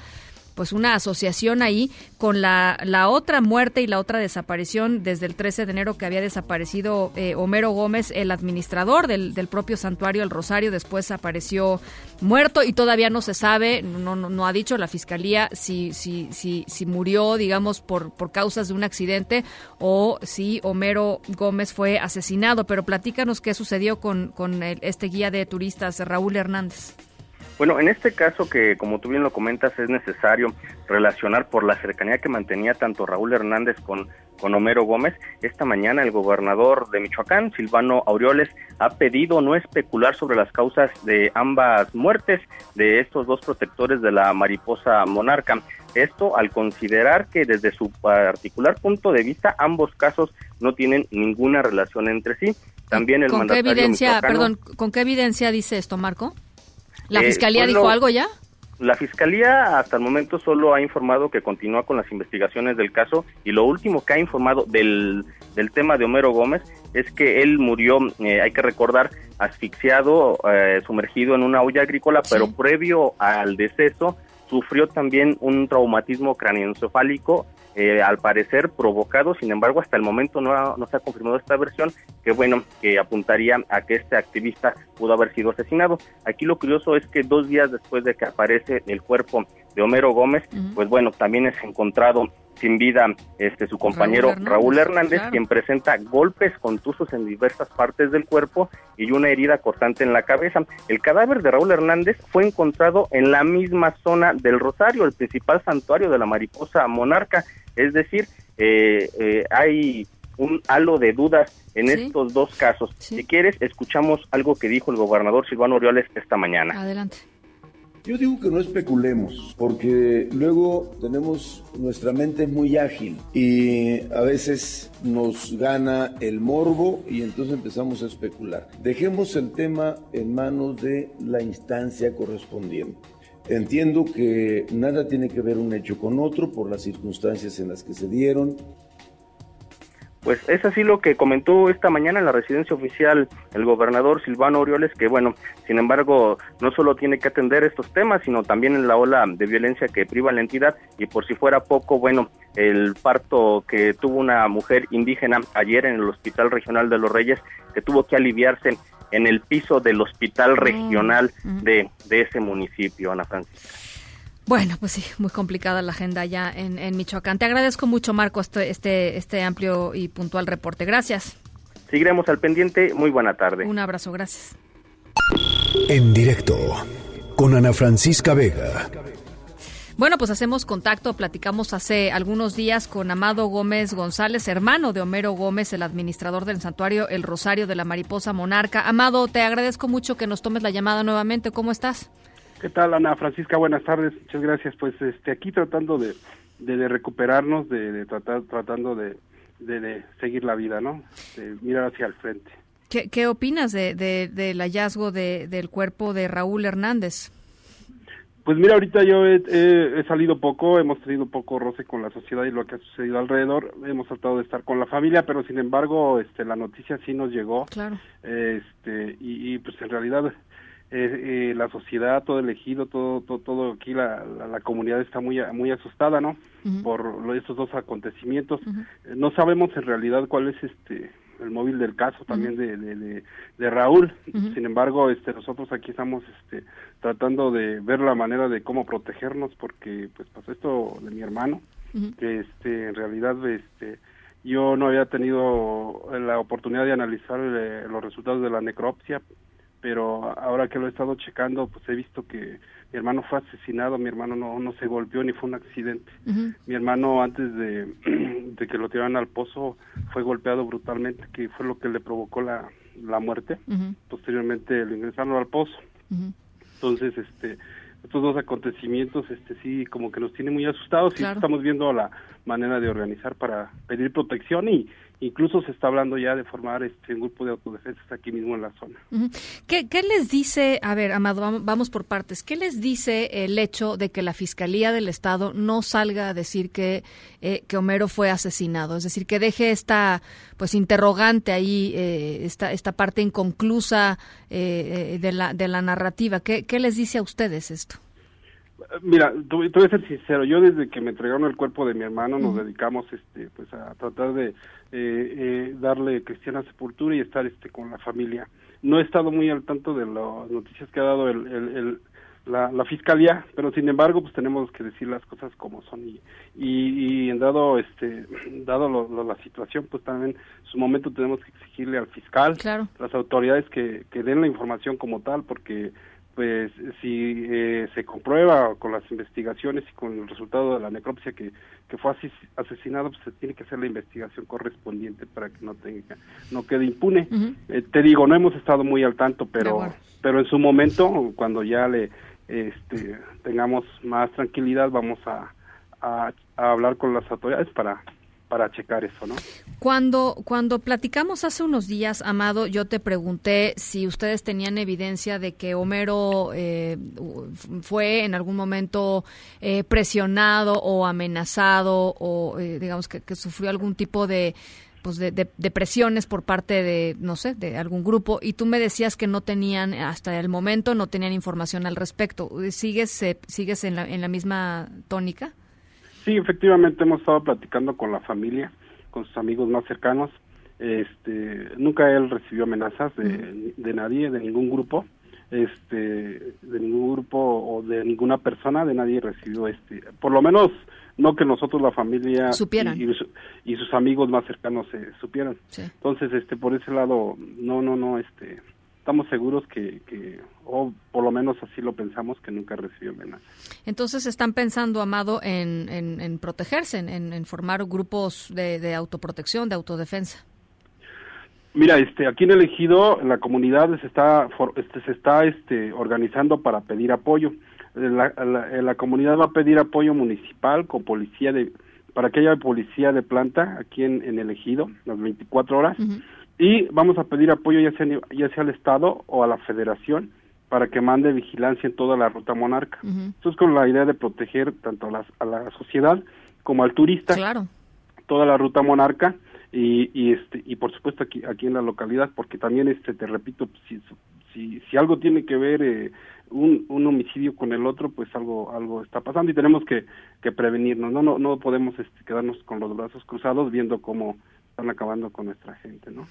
pues una asociación ahí con la, la otra muerte y la otra desaparición desde el 13 de enero que había desaparecido eh, Homero Gómez, el administrador del, del propio santuario El Rosario, después apareció muerto y todavía no se sabe, no, no, no ha dicho la fiscalía si, si, si, si murió, digamos, por, por causas de un accidente o si Homero Gómez fue asesinado. Pero platícanos qué sucedió con, con el- este guía de turistas, Raúl Hernández. Bueno, en este caso que, como tú bien lo comentas, es necesario relacionar por la cercanía que mantenía tanto Raúl Hernández con, con Homero Gómez. Esta mañana el gobernador de Michoacán, Silvano Aureoles, ha pedido no especular sobre las causas de ambas muertes de estos dos protectores de la mariposa monarca. Esto al considerar que desde su particular punto de vista ambos casos no tienen ninguna relación entre sí. También el ¿Con qué mandatario evidencia, michoacano- perdón, con qué evidencia dice esto, Marco? ¿La Eh, fiscalía dijo algo ya? La fiscalía hasta el momento solo ha informado que continúa con las investigaciones del caso y lo último que ha informado del, del tema de Homero Gómez es que él murió, eh, hay que recordar, asfixiado, eh, sumergido en una olla agrícola, pero previo al deceso sufrió también un traumatismo craneoencefálico, eh, al parecer provocado, sin embargo hasta el momento no, ha- no se ha confirmado esta versión, que bueno, que apuntaría a que este activista pudo haber sido asesinado. Aquí lo curioso es que dos días después de que aparece el cuerpo de Homero Gómez, pues bueno, también es encontrado sin vida este su compañero Hernández, Raúl Hernández, claro. quien presenta golpes contusos en diversas partes del cuerpo y una herida cortante en la cabeza. El cadáver de Raúl Hernández fue encontrado en la misma zona del Rosario, el principal santuario de la mariposa monarca. Es decir, eh, eh, hay un halo de dudas en Sí. estos dos casos. Si quieres, escuchamos algo que dijo el gobernador Silvano Orioles esta mañana. Adelante. Yo digo que no especulemos, porque luego tenemos nuestra mente es muy ágil y a veces nos gana el morbo y entonces empezamos a especular. Dejemos el tema en manos de la instancia correspondiente. Entiendo que nada tiene que ver un hecho con otro por las circunstancias en las que se dieron. Pues es así lo que comentó esta mañana en la residencia oficial el gobernador Silvano Orioles, que bueno, sin embargo, no solo tiene que atender estos temas, sino también en la ola de violencia que priva la entidad y por si fuera poco, bueno, el parto que tuvo una mujer indígena ayer en el Hospital Regional de los Reyes, que tuvo que aliviarse en el piso del Hospital Regional de, de ese municipio, Ana Francisca. Bueno, pues sí, muy complicada la agenda allá en, en Michoacán. Te agradezco mucho, Marco, este, este, este amplio y puntual reporte. Gracias. Seguiremos al pendiente. Muy buena tarde. Un abrazo, gracias. En directo con Ana Francisca Vega. Bueno, pues hacemos contacto, platicamos hace algunos días con Amado Gómez González, hermano de Homero Gómez, el administrador del santuario El Rosario de la Mariposa Monarca. Amado, te agradezco mucho que nos tomes la llamada nuevamente. ¿Cómo estás? ¿Qué tal, Ana Francisca? Buenas tardes, muchas gracias. Pues este, aquí tratando de, de, de recuperarnos, de, de tratar, tratando de, seguir la vida, ¿no? De mirar hacia el frente. ¿Qué, qué opinas de, de- del hallazgo de- del cuerpo de Raúl Hernández? Pues mira, ahorita yo he, he- he salido poco, hemos tenido poco roce con la sociedad y lo que ha sucedido alrededor. Hemos tratado de estar con la familia, pero sin embargo, este, la noticia sí nos llegó. Claro. Este, y, y, pues en realidad eh, eh, la sociedad, todo el ejido, todo, todo, todo aquí, la, la, la comunidad está muy, muy asustada, ¿no? Ujú. Por lo- estos dos acontecimientos. Eh, No sabemos en realidad cuál es este el móvil del caso también de, de, de, de Raúl. Sin embargo, este nosotros aquí estamos este tratando de ver la manera de cómo protegernos porque pues pasó esto de mi hermano que este en realidad este Yo no había tenido la oportunidad de analizar eh, los resultados de la necropsia, pero ahora que lo he estado checando, pues he visto que mi hermano fue asesinado, mi hermano no, no se golpeó ni fue un accidente. Mi hermano antes de, *clears throat* de que lo tiraran al pozo fue golpeado brutalmente, que fue lo que le provocó la, la muerte. Posteriormente lo ingresaron al pozo. Entonces, este, estos dos acontecimientos, este, sí, como que nos tienen muy asustados y estamos viendo la manera de organizar para pedir protección y incluso se está hablando ya de formar este un grupo de autodefensas aquí mismo en la zona. ¿Qué, qué les dice, a ver, Amado, vam- vamos por partes, qué les dice el hecho de que la Fiscalía del Estado no salga a decir que, eh, que Homero fue asesinado? Es decir, que deje esta pues interrogante ahí, eh, esta, esta parte inconclusa eh, eh, de, la, de la narrativa. ¿Qué, ¿Qué les dice a ustedes esto? Mira, te, voy a ser sincero, yo desde que me entregaron el cuerpo de mi hermano nos dedicamos este pues a tratar de eh, eh, darle cristiana sepultura y estar este con la familia. No he estado muy al tanto de las noticias que ha dado el, el- el- la, la fiscalía, pero sin embargo pues tenemos que decir las cosas como son y y, y en dado este dado lo- lo- la situación pues también en su momento tenemos que exigirle al fiscal, las autoridades que, que den la información como tal porque pues si eh, se comprueba con las investigaciones y con el resultado de la necropsia que, que fue asesinado, pues se tiene que hacer la investigación correspondiente para que no tenga, no quede impune. Eh, te digo, no hemos estado muy al tanto, pero, pero en su momento, cuando ya le este, tengamos más tranquilidad, vamos a, a, a hablar con las autoridades para, para checar eso, ¿no? Cuando, cuando platicamos hace unos días, Amado, yo te pregunté si ustedes tenían evidencia de que Homero eh, fue en algún momento eh, presionado o amenazado o eh, digamos que, sufrió algún tipo de pues de, de- de presiones por parte de no sé de algún grupo y tú me decías que no tenían hasta el momento no tenían información al respecto sigues eh, sigues en la, en la misma tónica Sí, efectivamente hemos estado platicando con la familia, con sus amigos más cercanos. Este, nunca él recibió amenazas de, de nadie, de ningún grupo, este, de ningún grupo o de ninguna persona, de nadie recibió este, por lo menos no que nosotros la familia Supieran. y, y su- y sus amigos más cercanos se supieran. Sí. Entonces, este, por ese lado, no, no, no, este, estamos seguros que, que, o por lo menos así lo pensamos, que nunca recibió amenazas. Entonces están pensando, Amado, en, en, en protegerse, en, formar grupos de, de autoprotección, de autodefensa. Mira, este, aquí en el ejido, la comunidad se está, este, se está, este, organizando para pedir apoyo. La, la- la comunidad va a pedir apoyo municipal con policía de, para que haya policía de planta aquí en, en el ejido, las 24 horas. Y vamos a pedir apoyo ya sea, ya sea al Estado o a la Federación para que mande vigilancia en toda la ruta monarca. Es con la idea de proteger tanto a, las- a la sociedad como al turista. Claro. Toda la ruta monarca y, y este y por supuesto aquí aquí en la localidad porque también este te repito si si, si algo tiene que ver eh, un, un homicidio con el otro pues algo algo está pasando y tenemos que, que prevenirnos no no no podemos este, quedarnos con los brazos cruzados viendo cómo están acabando con nuestra gente no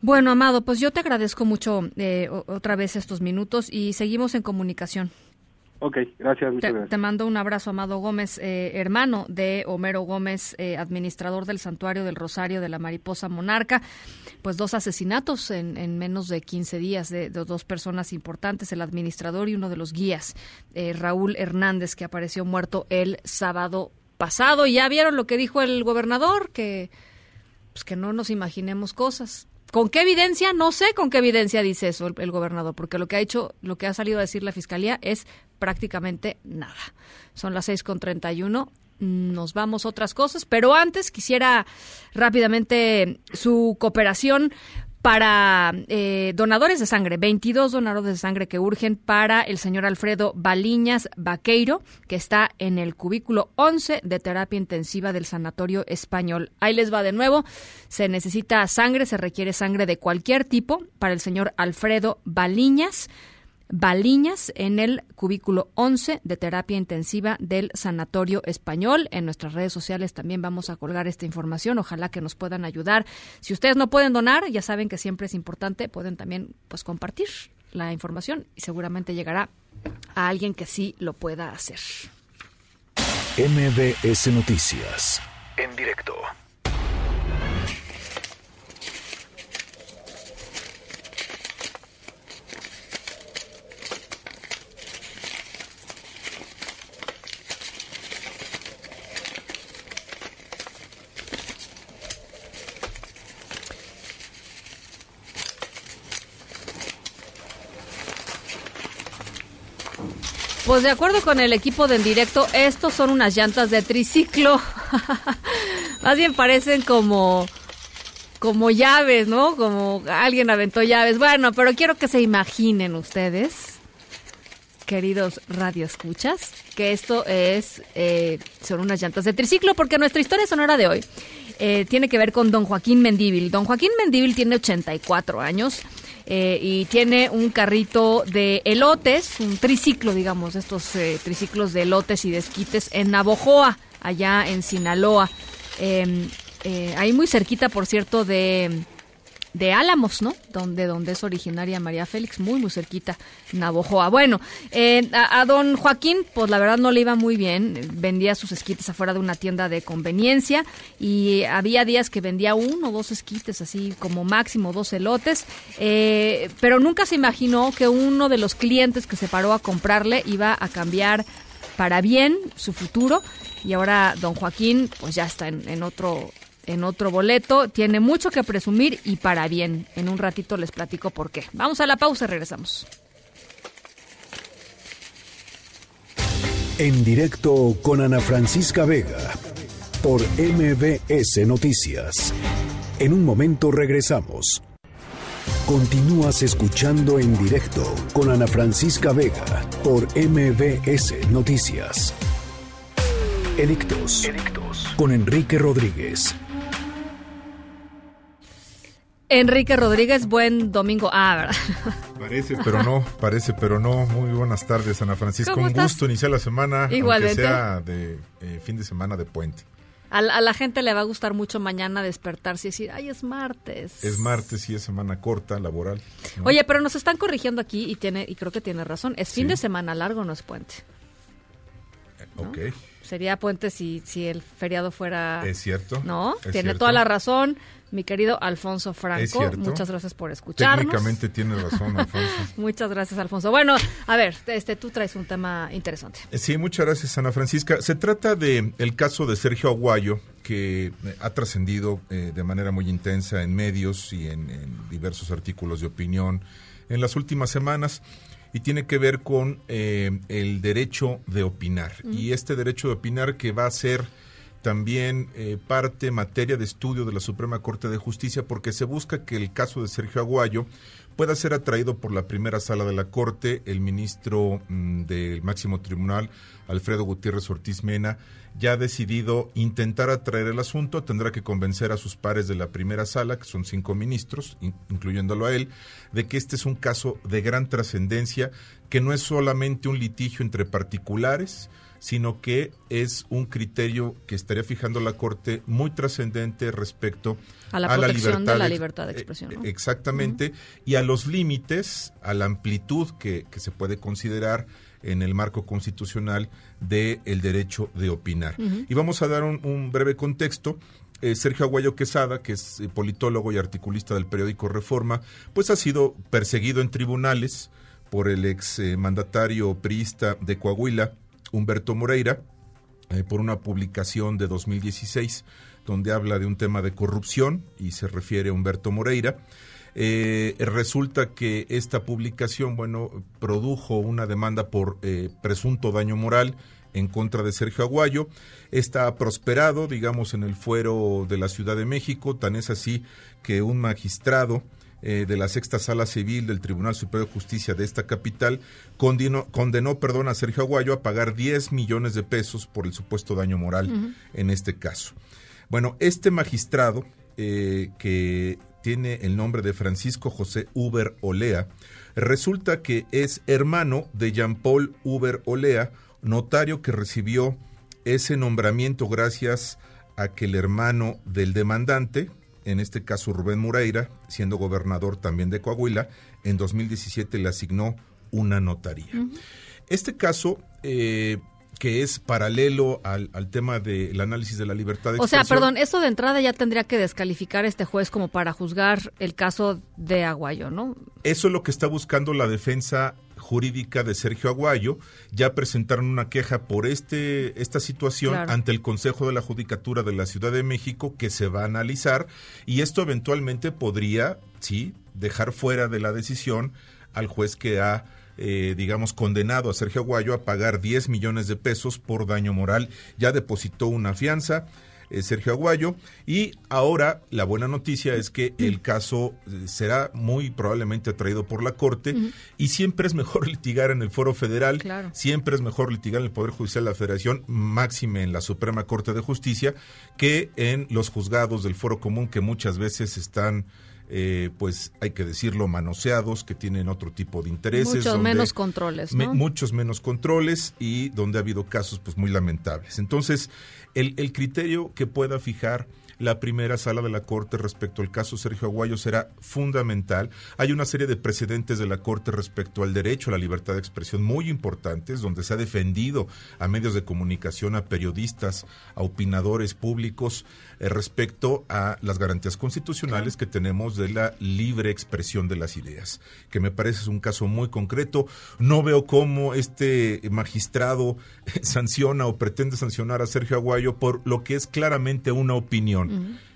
Bueno, Amado, pues yo te agradezco mucho eh, otra vez estos minutos y seguimos en comunicación. Ok, gracias muchas Te, gracias te mando un abrazo, Amado Gómez, eh, hermano de Homero Gómez, eh, administrador del Santuario del Rosario de la Mariposa Monarca. Pues dos asesinatos en, en menos de 15 días de, de dos personas importantes, el administrador y uno de los guías, eh, Raúl Hernández, que apareció muerto el sábado pasado. Y ya vieron lo que dijo el gobernador, que pues que no nos imaginemos cosas. ¿Con qué evidencia? No sé con qué evidencia dice eso el, gobernador, porque lo que ha hecho, lo que ha salido a decir la fiscalía es prácticamente nada. Son las seis con treinta y uno. Nos vamos a otras cosas, pero antes quisiera rápidamente su cooperación para eh, donadores de sangre, 22 donadores de sangre que urgen para el señor Alfredo Baliñas Vaqueiro, que está en el cubículo 11 de terapia intensiva del Sanatorio Español. Ahí les va de nuevo. Se necesita sangre, se requiere sangre de cualquier tipo para el señor Alfredo Baliñas. Baliñas en el cubículo 11 de terapia intensiva del Sanatorio Español. En nuestras redes sociales también vamos a colgar esta información. Ojalá que nos puedan ayudar. Si ustedes no pueden donar, ya saben que siempre es importante, pueden también pues compartir la información y seguramente llegará a alguien que sí lo pueda hacer. MBS Noticias. En directo. Pues de acuerdo con el equipo del directo, estos son unas llantas de triciclo. *laughs* Más bien parecen como como llaves, ¿no? Como alguien aventó llaves. Bueno, pero quiero que se imaginen ustedes, queridos radioescuchas, que esto es eh, son unas llantas de triciclo, porque nuestra historia sonora de hoy eh, tiene que ver con don Joaquín Mendíbil. Don Joaquín Mendíbil tiene 84 años. Eh, y tiene un carrito de elotes, un triciclo, digamos, estos eh, triciclos de elotes y de esquites en Navojoa, allá en Sinaloa. Eh, eh, ahí muy cerquita, por cierto, de, de Álamos, ¿no? Donde, donde es originaria María Félix, muy, muy cerquita, Navojoa. Bueno, eh, a, a don Joaquín, pues la verdad no le iba muy bien. Vendía sus esquites afuera de una tienda de conveniencia y había días que vendía uno o dos esquites, así como máximo dos elotes. Eh, pero nunca se imaginó que uno de los clientes que se paró a comprarle iba a cambiar para bien su futuro y ahora don Joaquín pues ya está en, en otro en otro boleto, tiene mucho que presumir y para bien. En un ratito les platico por qué. Vamos a la pausa, regresamos. En directo con Ana Francisca Vega por MBS Noticias. En un momento regresamos. Continúas escuchando en directo con Ana Francisca Vega por MBS Noticias. Edictos. Con Enrique Rodríguez. Enrique Rodríguez, buen domingo. Ah, ¿verdad? *laughs* Parece, pero no, parece, pero no. Muy buenas tardes, Ana Francisca. ¿Cómo Un estás? gusto iniciar la semana, Igualmente. aunque sea de eh, fin de semana de puente. A, a la gente le va a gustar mucho mañana despertarse y decir, ay, es martes. Es martes y es semana corta, laboral. ¿no? Oye, pero nos están corrigiendo aquí y tiene y creo que tiene razón. Es fin de semana largo, no es puente. Ok, Sería puente si, si el feriado fuera... es cierto. ¿No? es Tiene cierto. toda la razón, mi querido Alfonso Franco. Muchas gracias por escucharnos. Técnicamente tiene razón, Alfonso. *laughs* Muchas gracias, Alfonso. Bueno, a ver, este, tú traes un tema interesante. Eh, Sí, muchas gracias, Ana Francisca. Se trata de el caso de Sergio Aguayo, que eh, ha trascendido eh, de manera muy intensa en medios y en, en diversos artículos de opinión en las últimas semanas y tiene que ver con eh, el derecho de opinar. Y este derecho de opinar que va a ser también eh, parte, materia de estudio de la Suprema Corte de Justicia, porque se busca que el caso de Sergio Aguayo pueda ser atraído por la primera sala de la Corte. El ministro mm, del máximo tribunal, Alfredo Gutiérrez Ortiz Mena, ya ha decidido intentar atraer el asunto. Tendrá que convencer a sus pares de la primera sala, que son cinco ministros, in- incluyéndolo a él, de que este es un caso de gran trascendencia, que no es solamente un litigio entre particulares, sino que es un criterio que estaría fijando la Corte muy trascendente respecto A la protección de la libertad de expresión, eh, ¿no? Exactamente, y a los límites, a la amplitud que, que se puede considerar en el marco constitucional del derecho de opinar. Y vamos a dar un, un breve contexto. Eh, Sergio Aguayo Quesada, que es eh, politólogo y articulista del periódico Reforma, pues ha sido perseguido en tribunales por el ex eh, mandatario priista de Coahuila, Humberto Moreira, eh, por una publicación de 2016 donde habla de un tema de corrupción y se refiere a Humberto Moreira. Eh, resulta que esta publicación, bueno, produjo una demanda por eh, presunto daño moral en contra de Sergio Aguayo. Esta ha prosperado, digamos, en el fuero de la Ciudad de México, tan es así que un magistrado eh, de la sexta sala civil del Tribunal Superior de Justicia de esta capital condenó, condenó perdón, a Sergio Aguayo a pagar 10 millones de pesos por el supuesto daño moral en este caso. Bueno, este magistrado eh, que tiene el nombre de Francisco José Uber Olea, resulta que es hermano de Jean-Paul Uber Olea, notario que recibió ese nombramiento gracias a que el hermano del demandante, en este caso Rubén Moreira, siendo gobernador también de Coahuila, en 2017 le asignó una notaría. Este caso, eh, que es paralelo al, al tema del análisis de la libertad de O sea, expresión, perdón, eso de entrada ya tendría que descalificar a este juez como para juzgar el caso de Aguayo, ¿no? Eso es lo que está buscando la defensa jurídica de Sergio Aguayo. Ya presentaron una queja por este esta situación Claro. ante el Consejo de la Judicatura de la Ciudad de México que se va a analizar y esto eventualmente podría, sí, dejar fuera de la decisión al juez que ha eh, digamos, condenado a Sergio Aguayo a pagar 10 millones de pesos por daño moral. Ya depositó una fianza. Eh, Sergio Aguayo y ahora la buena noticia es que el caso eh, será muy probablemente traído por la Corte y siempre es mejor *laughs* litigar en el Foro Federal, Claro. siempre es mejor litigar en el Poder Judicial de la Federación, máxime en la Suprema Corte de Justicia, que en los juzgados del Foro Común que muchas veces están, eh, pues hay que decirlo, manoseados, que tienen otro tipo de intereses. Muchos donde- menos controles, me- ¿no? muchos menos controles y donde ha habido casos pues muy lamentables. Entonces, el, el criterio que pueda fijar la primera sala de la Corte respecto al caso Sergio Aguayo será fundamental. Hay una serie de precedentes de la Corte respecto al derecho a la libertad de expresión muy importantes, donde se ha defendido a medios de comunicación, a periodistas, a opinadores públicos eh, respecto a las garantías constitucionales que tenemos de la libre expresión de las ideas, que me parece es un caso muy concreto. No veo cómo este magistrado *laughs* sanciona o pretende sancionar a Sergio Aguayo por lo que es claramente una opinión.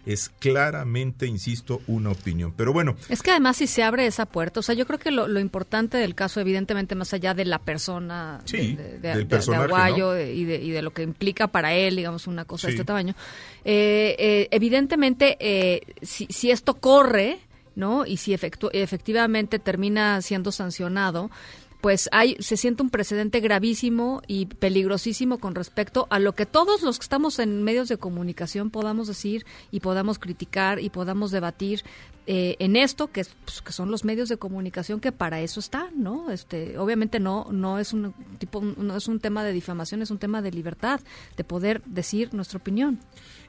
Es claramente, insisto, una opinión. Pero bueno, Es que además si se abre esa puerta, o sea, yo creo que lo, lo importante del caso, evidentemente, más allá de la persona, Sí, de, de- del de- de Aguayo ¿no? y, de, y de lo que implica para él, digamos, una cosa de este tamaño, eh, eh, evidentemente, eh, si, si esto corre, ¿no? Y si efectu- efectivamente termina siendo sancionado, pues hay se siente un precedente gravísimo y peligrosísimo con respecto a lo que todos los que estamos en medios de comunicación podamos decir y podamos criticar y podamos debatir eh, en esto que, es, pues, que son los medios de comunicación que para eso están, ¿no? Este, obviamente no no es un tipo no es un tema de difamación, es un tema de libertad, de poder decir nuestra opinión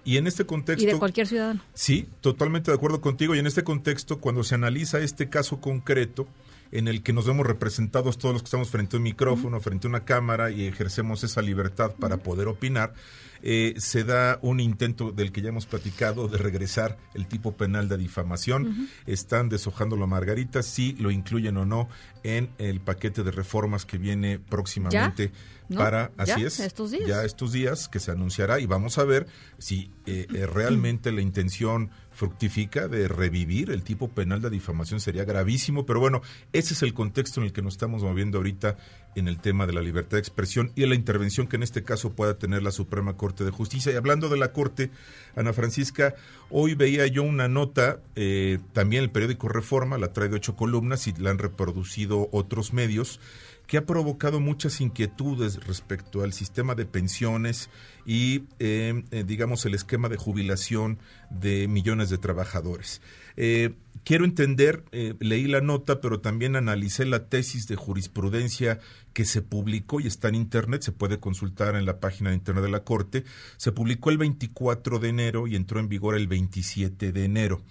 y en este contexto... y de cualquier ciudadano. Sí, totalmente de acuerdo contigo. Y en este contexto, cuando se analiza este caso concreto, en el que nos vemos representados todos los que estamos frente a un micrófono, frente a una cámara y ejercemos esa libertad para poder opinar, eh, se da un intento del que ya hemos platicado de regresar el tipo penal de difamación. Están deshojando la margarita, si lo incluyen o no en el paquete de reformas que viene próximamente ¿no? para, Ya, así es, estos días. ya estos días que se anunciará y vamos a ver si eh, eh, realmente la intención fructifica de revivir el tipo penal de difamación sería gravísimo, pero bueno, ese es el contexto en el que nos estamos moviendo ahorita en el tema de la libertad de expresión y la intervención que en este caso pueda tener la Suprema Corte de Justicia. Y hablando de la Corte, Ana Francisca, hoy veía yo una nota, eh, también el periódico Reforma, la trae de ocho columnas y la han reproducido otros medios, que ha provocado muchas inquietudes respecto al sistema de pensiones y, eh, eh, digamos, el esquema de jubilación de millones de trabajadores. Eh, quiero entender, eh, leí la nota, pero también analicé la tesis de jurisprudencia que se publicó y está en Internet, se puede consultar en la página de Internet de la Corte. Se publicó el 24 de enero y entró en vigor el 27 de enero.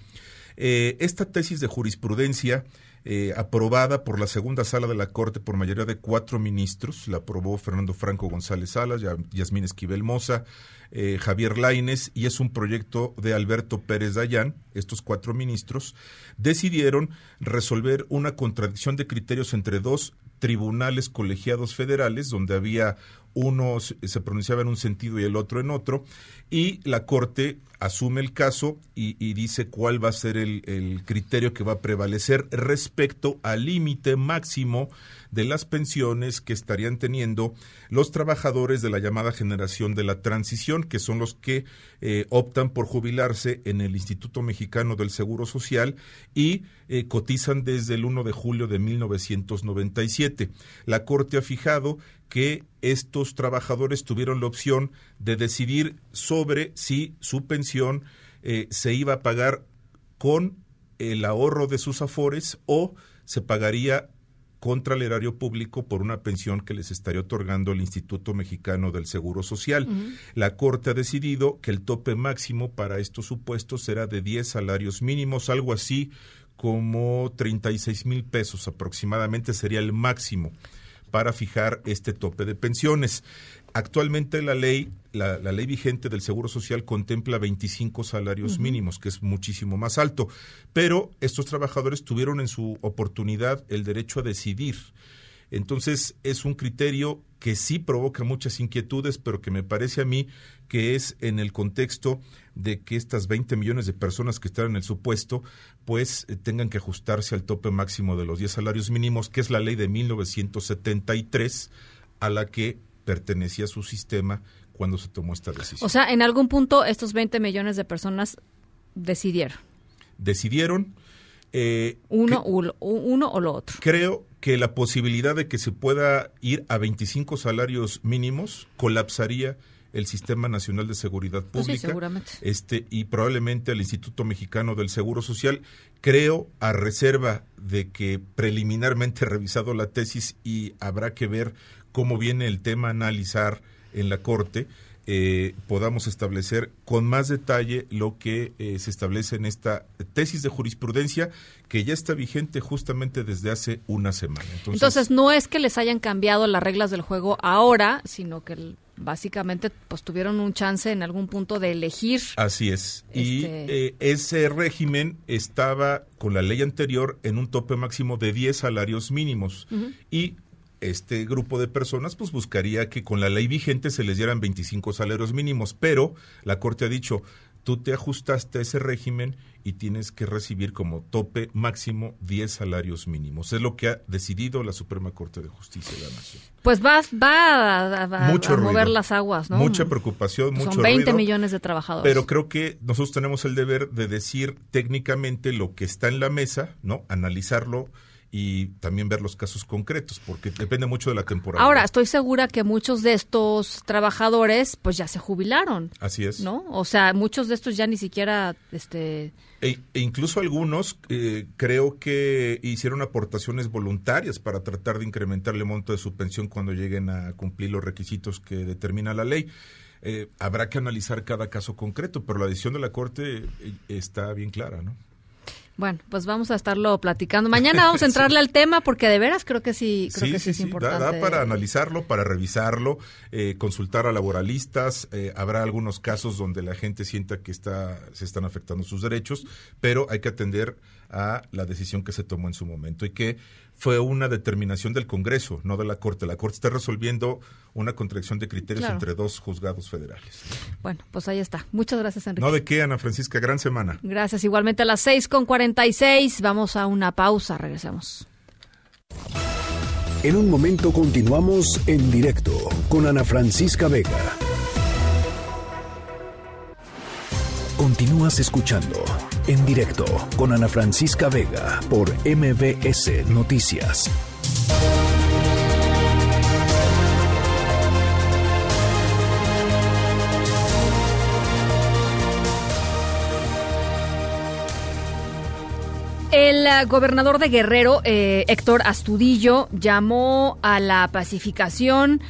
Esta tesis de jurisprudencia, eh, aprobada por la segunda sala de la Corte por mayoría de cuatro ministros, la aprobó Fernando Franco González Salas, Ya- Yasmín Esquivel Moza, eh, Javier Laines, y es un proyecto de Alberto Pérez Dayán. Estos cuatro ministros decidieron resolver una contradicción de criterios entre dos tribunales colegiados federales, donde había uno se pronunciaba en un sentido y el otro en otro, y la Corte asume el caso y, dice cuál va a ser el, criterio que va a prevalecer respecto al límite máximo de las pensiones que estarían teniendo los trabajadores de la llamada generación de la transición, que son los que eh, optan por jubilarse en el Instituto Mexicano del Seguro Social y eh, cotizan desde el 1 de julio de 1997. La Corte ha fijado que estos trabajadores tuvieron la opción de decidir si su pensión eh, se iba a pagar con el ahorro de sus afores o se pagaría contra el erario público por una pensión que les estaría otorgando el Instituto Mexicano del Seguro Social. La Corte ha decidido que el tope máximo para estos supuestos será de 10 salarios mínimos, algo así como 36 mil pesos aproximadamente sería el máximo para fijar este tope de pensiones. Actualmente la ley, la, la ley vigente del Seguro Social contempla 25 salarios mínimos, que es muchísimo más alto, pero estos trabajadores tuvieron en su oportunidad el derecho a decidir. Entonces es un criterio que sí provoca muchas inquietudes, pero que me parece a mí que es en el contexto de que estas 20 millones de personas que están en el supuesto, pues eh, tengan que ajustarse al tope máximo de los 10 salarios mínimos, que es la ley de 1973 a la que pertenecía su sistema cuando se tomó esta decisión. O sea, en algún punto estos 20 millones de personas decidieron. Decidieron... Eh, uno, uno, uno o lo otro. Creo que la posibilidad de que se pueda ir a 25 salarios mínimos colapsaría el Sistema Nacional de Seguridad Pues sí, Pública seguramente. este y probablemente el Instituto Mexicano del Seguro Social creo a reserva de que preliminarmente *laughs* he revisado la tesis y habrá que ver cómo viene el tema a analizar en la corte eh, podamos establecer con más detalle lo que eh, se establece en esta tesis de jurisprudencia que ya está vigente justamente desde hace una semana. Entonces, Entonces, no es que les hayan cambiado las reglas del juego ahora, sino que el- básicamente pues tuvieron un chance en algún punto de elegir. Así es. Y Este- eh, ese régimen estaba con la ley anterior en un tope máximo de 10 salarios mínimos. Y este grupo de personas pues buscaría que con la ley vigente se les dieran 25 salarios mínimos, pero la Corte ha dicho, tú te ajustaste a ese régimen y tienes que recibir como tope máximo 10 salarios mínimos. Es lo que ha decidido la Suprema Corte de Justicia de la Nación. Pues va, va a, mover ruido. las aguas, ¿no? Mucha preocupación, mucho Son 20 ruido. millones de trabajadores. Pero creo que nosotros tenemos el deber de decir técnicamente lo que está en la mesa, ¿no? Analizarlo y también ver los casos concretos, porque depende mucho de la temporada. Ahora, estoy segura que muchos de estos trabajadores pues ya se jubilaron, Así es. ¿no? O sea, muchos de estos ya ni siquiera este E, e incluso algunos eh, creo que hicieron aportaciones voluntarias para tratar de incrementar el monto de su pensión cuando lleguen a cumplir los requisitos que determina la ley. Eh, habrá que analizar cada caso concreto, pero la decisión de la Corte eh, está bien clara, ¿no? Bueno, pues vamos a estarlo platicando. Mañana vamos a *laughs* entrarle al tema porque de veras creo que sí, creo sí, que sí, sí, es sí, da- importante. Da, para analizarlo, para revisarlo, eh, consultar a laboralistas. eh, habrá algunos casos donde la gente sienta que está, se están afectando sus derechos, pero hay que atender a la decisión que se tomó en su momento y que fue una determinación del Congreso, no de la Corte. La Corte está resolviendo una contradicción de criterios Claro. entre dos juzgados federales. Bueno, pues ahí está. Muchas gracias, Enrique. No de qué, Ana Francisca, gran semana. Gracias. Igualmente a las 6 con 46 vamos a una pausa. Regresamos. En un momento continuamos en directo con Ana Francisca Vega. Continúas escuchando en directo con Ana Francisca Vega por MBS Noticias. El eh, gobernador de Guerrero, eh, Héctor Astudillo, llamó a la pacificación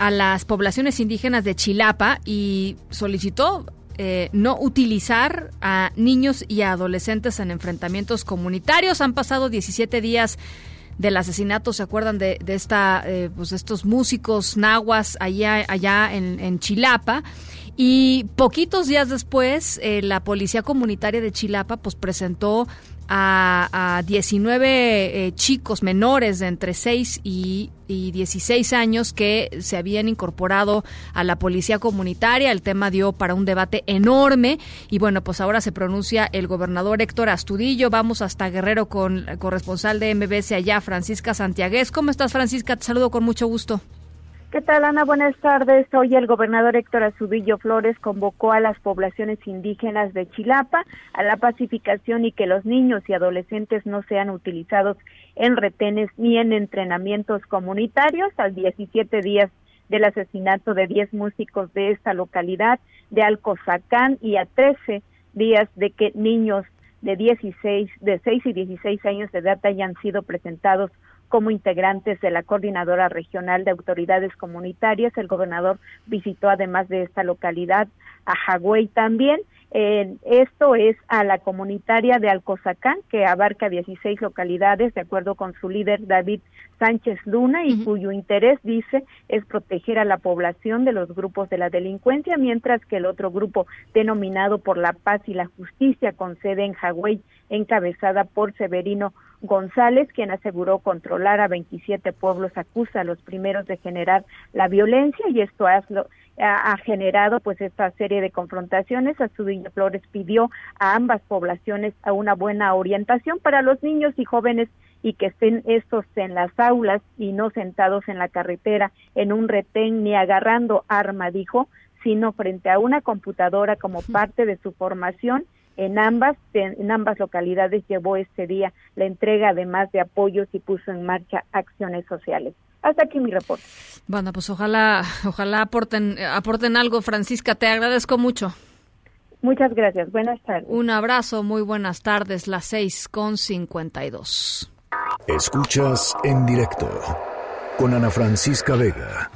a las poblaciones indígenas de Chilapa y solicitó eh, no utilizar a niños y a adolescentes en enfrentamientos comunitarios. Han pasado 17 días del asesinato, ¿se acuerdan de, de esta, eh, pues estos músicos nahuas allá, allá en, en Chilapa? Y poquitos días después, eh, la Policía Comunitaria de Chilapa pues presentó a, a 19 eh, chicos menores de entre 6 y, y 16 años que se habían incorporado a la policía comunitaria. El tema dio para un debate enorme y bueno, pues ahora se pronuncia el gobernador Héctor Astudillo. Vamos hasta Guerrero con la corresponsal de MBC allá, Francisca Santiagués. ¿Cómo estás, Francisca? Te saludo con mucho gusto. ¿Qué tal, Ana? Buenas tardes. Hoy el gobernador Héctor Azudillo Flores convocó a las poblaciones indígenas de Chilapa a la pacificación y que los niños y adolescentes no sean utilizados en retenes ni en entrenamientos comunitarios al 17 días del asesinato de 10 músicos de esta localidad de Alcozacán y a 13 días de que niños de 16, de 6 y 16 años de edad hayan sido presentados como integrantes de la Coordinadora Regional de Autoridades Comunitarias. El gobernador visitó además de esta localidad a Hagüey también. Eh, esto es a la comunitaria de Alcozacán, que abarca 16 localidades, de acuerdo con su líder David Sánchez Luna, y cuyo interés, dice, es proteger a la población de los grupos de la delincuencia, mientras que el otro grupo, denominado por la paz y la justicia, con sede en Hagüey, encabezada por Severino González, quien aseguró controlar a 27 pueblos, acusa a los primeros de generar la violencia y esto ha, ha, generado pues esta serie de confrontaciones. Astudillo Flores pidió a ambas poblaciones a una buena orientación para los niños y jóvenes y que estén estos en las aulas y no sentados en la carretera en un retén ni agarrando arma, dijo, sino frente a una computadora como parte de su formación en ambas en ambas localidades llevó este día la entrega además de apoyos y puso en marcha acciones sociales. Hasta aquí mi reporte. Bueno, pues ojalá ojalá aporten aporten algo, Francisca, te agradezco mucho. Muchas gracias. Buenas tardes. Un abrazo, muy buenas tardes, las seis con cincuenta y dos. Escuchas en directo con Ana Francisca Vega.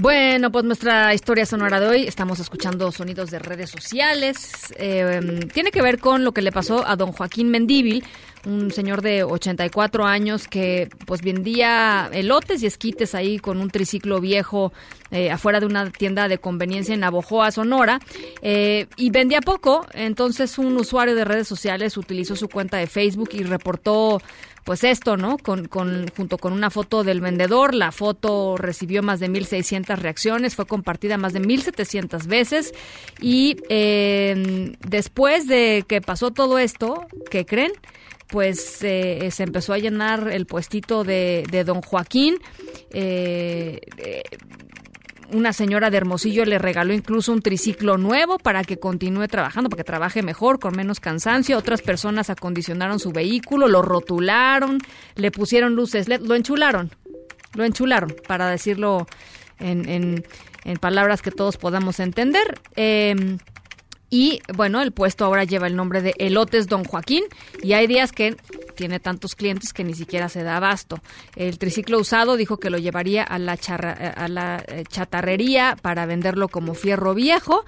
Bueno, pues nuestra historia sonora de hoy, estamos escuchando sonidos de redes sociales. Eh, tiene que ver con lo que le pasó a don Joaquín Mendíbil, un señor de 84 años que pues vendía elotes y esquites ahí con un triciclo viejo eh, afuera de una tienda de conveniencia en Navojoa, Sonora, eh, y vendía poco. Entonces un usuario de redes sociales utilizó su cuenta de Facebook y reportó pues esto, ¿no? Con, con, junto con una foto del vendedor, la foto recibió más de 1.600 reacciones, fue compartida más de 1.700 veces y eh, después de que pasó todo esto, ¿qué creen? Pues eh, se empezó a llenar el puestito de, de don Joaquín. Eh, eh, una señora de Hermosillo le regaló incluso un triciclo nuevo para que continúe trabajando, para que trabaje mejor, con menos cansancio. Otras personas acondicionaron su vehículo, lo rotularon, le pusieron luces LED, lo enchularon, lo enchularon, para decirlo en, en, palabras que todos podamos entender. Eh, y bueno, el puesto ahora lleva el nombre de Elotes Don Joaquín y hay días que tiene tantos clientes que ni siquiera se da abasto. El triciclo usado dijo que lo llevaría a la, charra, a la chatarrería para venderlo como fierro viejo.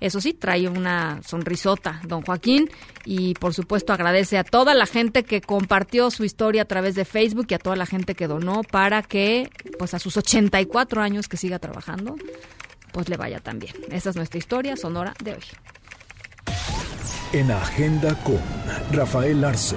Eso sí, trae una sonrisota, don Joaquín, y por supuesto agradece a toda la gente que compartió su historia a través de Facebook y a toda la gente que donó para que, pues a sus 84 años que siga trabajando, pues le vaya tan bien. Esa es nuestra historia sonora de hoy. En Agenda con Rafael Arce.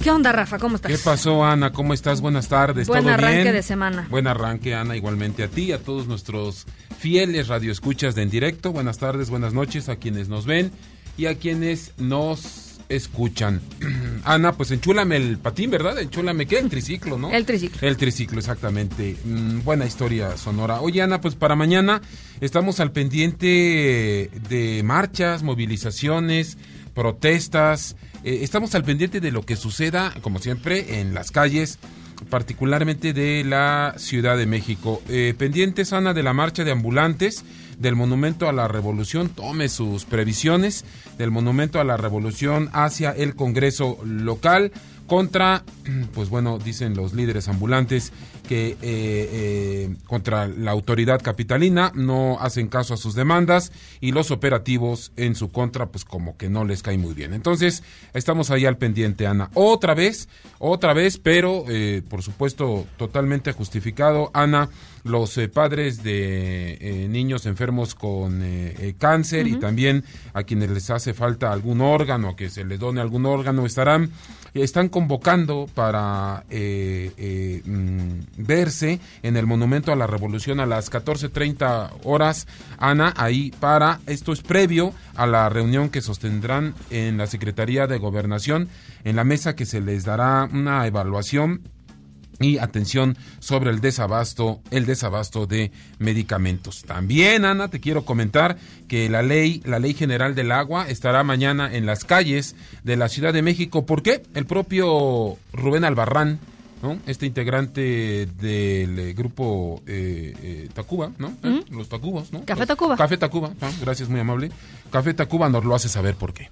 ¿Qué onda, Rafa? ¿Cómo estás? ¿Qué pasó, Ana? ¿Cómo estás? Buenas tardes. Buen ¿Todo arranque bien? de semana. Buen arranque, Ana, igualmente a ti, a todos nuestros fieles radioescuchas de en directo. Buenas tardes, buenas noches a quienes nos ven y a quienes nos escuchan. *clears throat* Ana, pues enchúlame el patín, ¿verdad? Enchúlame, ¿qué? El triciclo, ¿no? El triciclo. El triciclo, exactamente. Mm, buena historia sonora. Oye, Ana, pues para mañana estamos al pendiente de marchas, movilizaciones, protestas. Eh, estamos al pendiente de lo que suceda, como siempre, en las calles, particularmente de la Ciudad de México. Eh, pendientes, Ana, de la marcha de ambulantes del Monumento a la Revolución, tome sus previsiones, del Monumento a la Revolución hacia el Congreso local contra, *clears throat* pues bueno, dicen los líderes ambulantes que eh, eh, contra la autoridad capitalina no hacen caso a sus demandas y los operativos en su contra pues como que no les cae muy bien. Entonces estamos ahí al pendiente, Ana. Otra vez, otra vez, pero eh, por supuesto totalmente justificado, Ana, los eh, padres de eh, niños enfermos con cáncer y también a quienes les hace falta algún órgano, que se les done algún órgano, estarán están convocando para eh, eh, mm, verse en el Monumento a la Revolución a las 14.30 horas, Ana, ahí para, esto es previo a la reunión que sostendrán en la Secretaría de Gobernación, en la mesa que se les dará una evaluación y atención sobre el desabasto, el desabasto de medicamentos. También, Ana, te quiero comentar que la ley, la ley general del agua estará mañana en las calles de la Ciudad de México. ¿Por qué? El propio Rubén Albarrán, ¿no? Este integrante del eh, grupo eh, eh, Tacuba, ¿no? Eh, Los Tacubos, ¿no? Café Los- Tacuba. Café Tacuba, ah, gracias, muy amable. Café Tacuba nos lo hace saber por qué.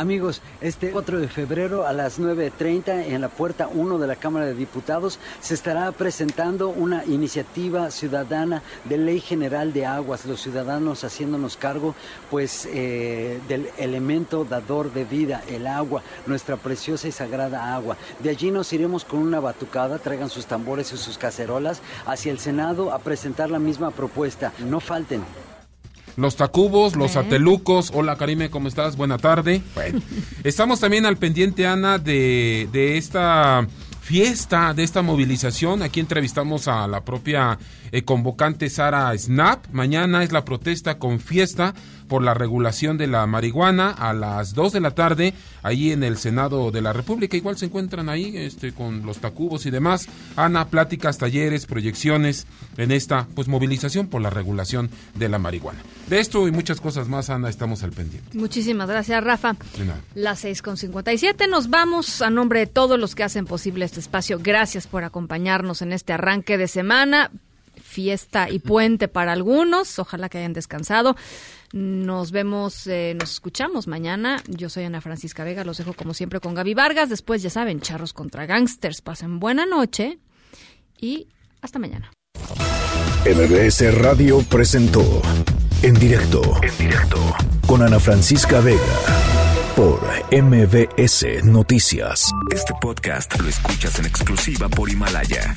Amigos, este 4 de febrero a las 9.30 en la puerta 1 de la Cámara de Diputados se estará presentando una iniciativa ciudadana de ley general de aguas, los ciudadanos haciéndonos cargo pues eh, del elemento dador de vida, el agua, nuestra preciosa y sagrada agua. De allí nos iremos con una batucada, traigan sus tambores y sus cacerolas hacia el Senado a presentar la misma propuesta. No falten. Los Tacubos, los Atelucos. Hola, Karime, ¿cómo estás? Buena tarde. Bueno, estamos también al pendiente, Ana, de, de esta fiesta, de esta movilización. Aquí entrevistamos a la propia eh, convocante Sara Snap. Mañana es la protesta con fiesta por la regulación de la marihuana a las 2 de la tarde, ahí en el Senado de la República. Igual se encuentran ahí este, con los tacubos y demás. Ana, pláticas, talleres, proyecciones en esta pues movilización por la regulación de la marihuana. De esto y muchas cosas más, Ana, estamos al pendiente. Muchísimas gracias, Rafa. De nada. Las 6.57 nos vamos a nombre de todos los que hacen posible este espacio. Gracias por acompañarnos en este arranque de semana. Fiesta y puente para algunos. Ojalá que hayan descansado. Nos vemos, eh, nos escuchamos mañana. Yo soy Ana Francisca Vega, los dejo como siempre con Gaby Vargas. Después, ya saben, charros contra gangsters. Pasen buena noche y hasta mañana. MBS Radio presentó En directo, en directo, con Ana Francisca Vega, por MBS Noticias. Este podcast lo escuchas en exclusiva por Himalaya.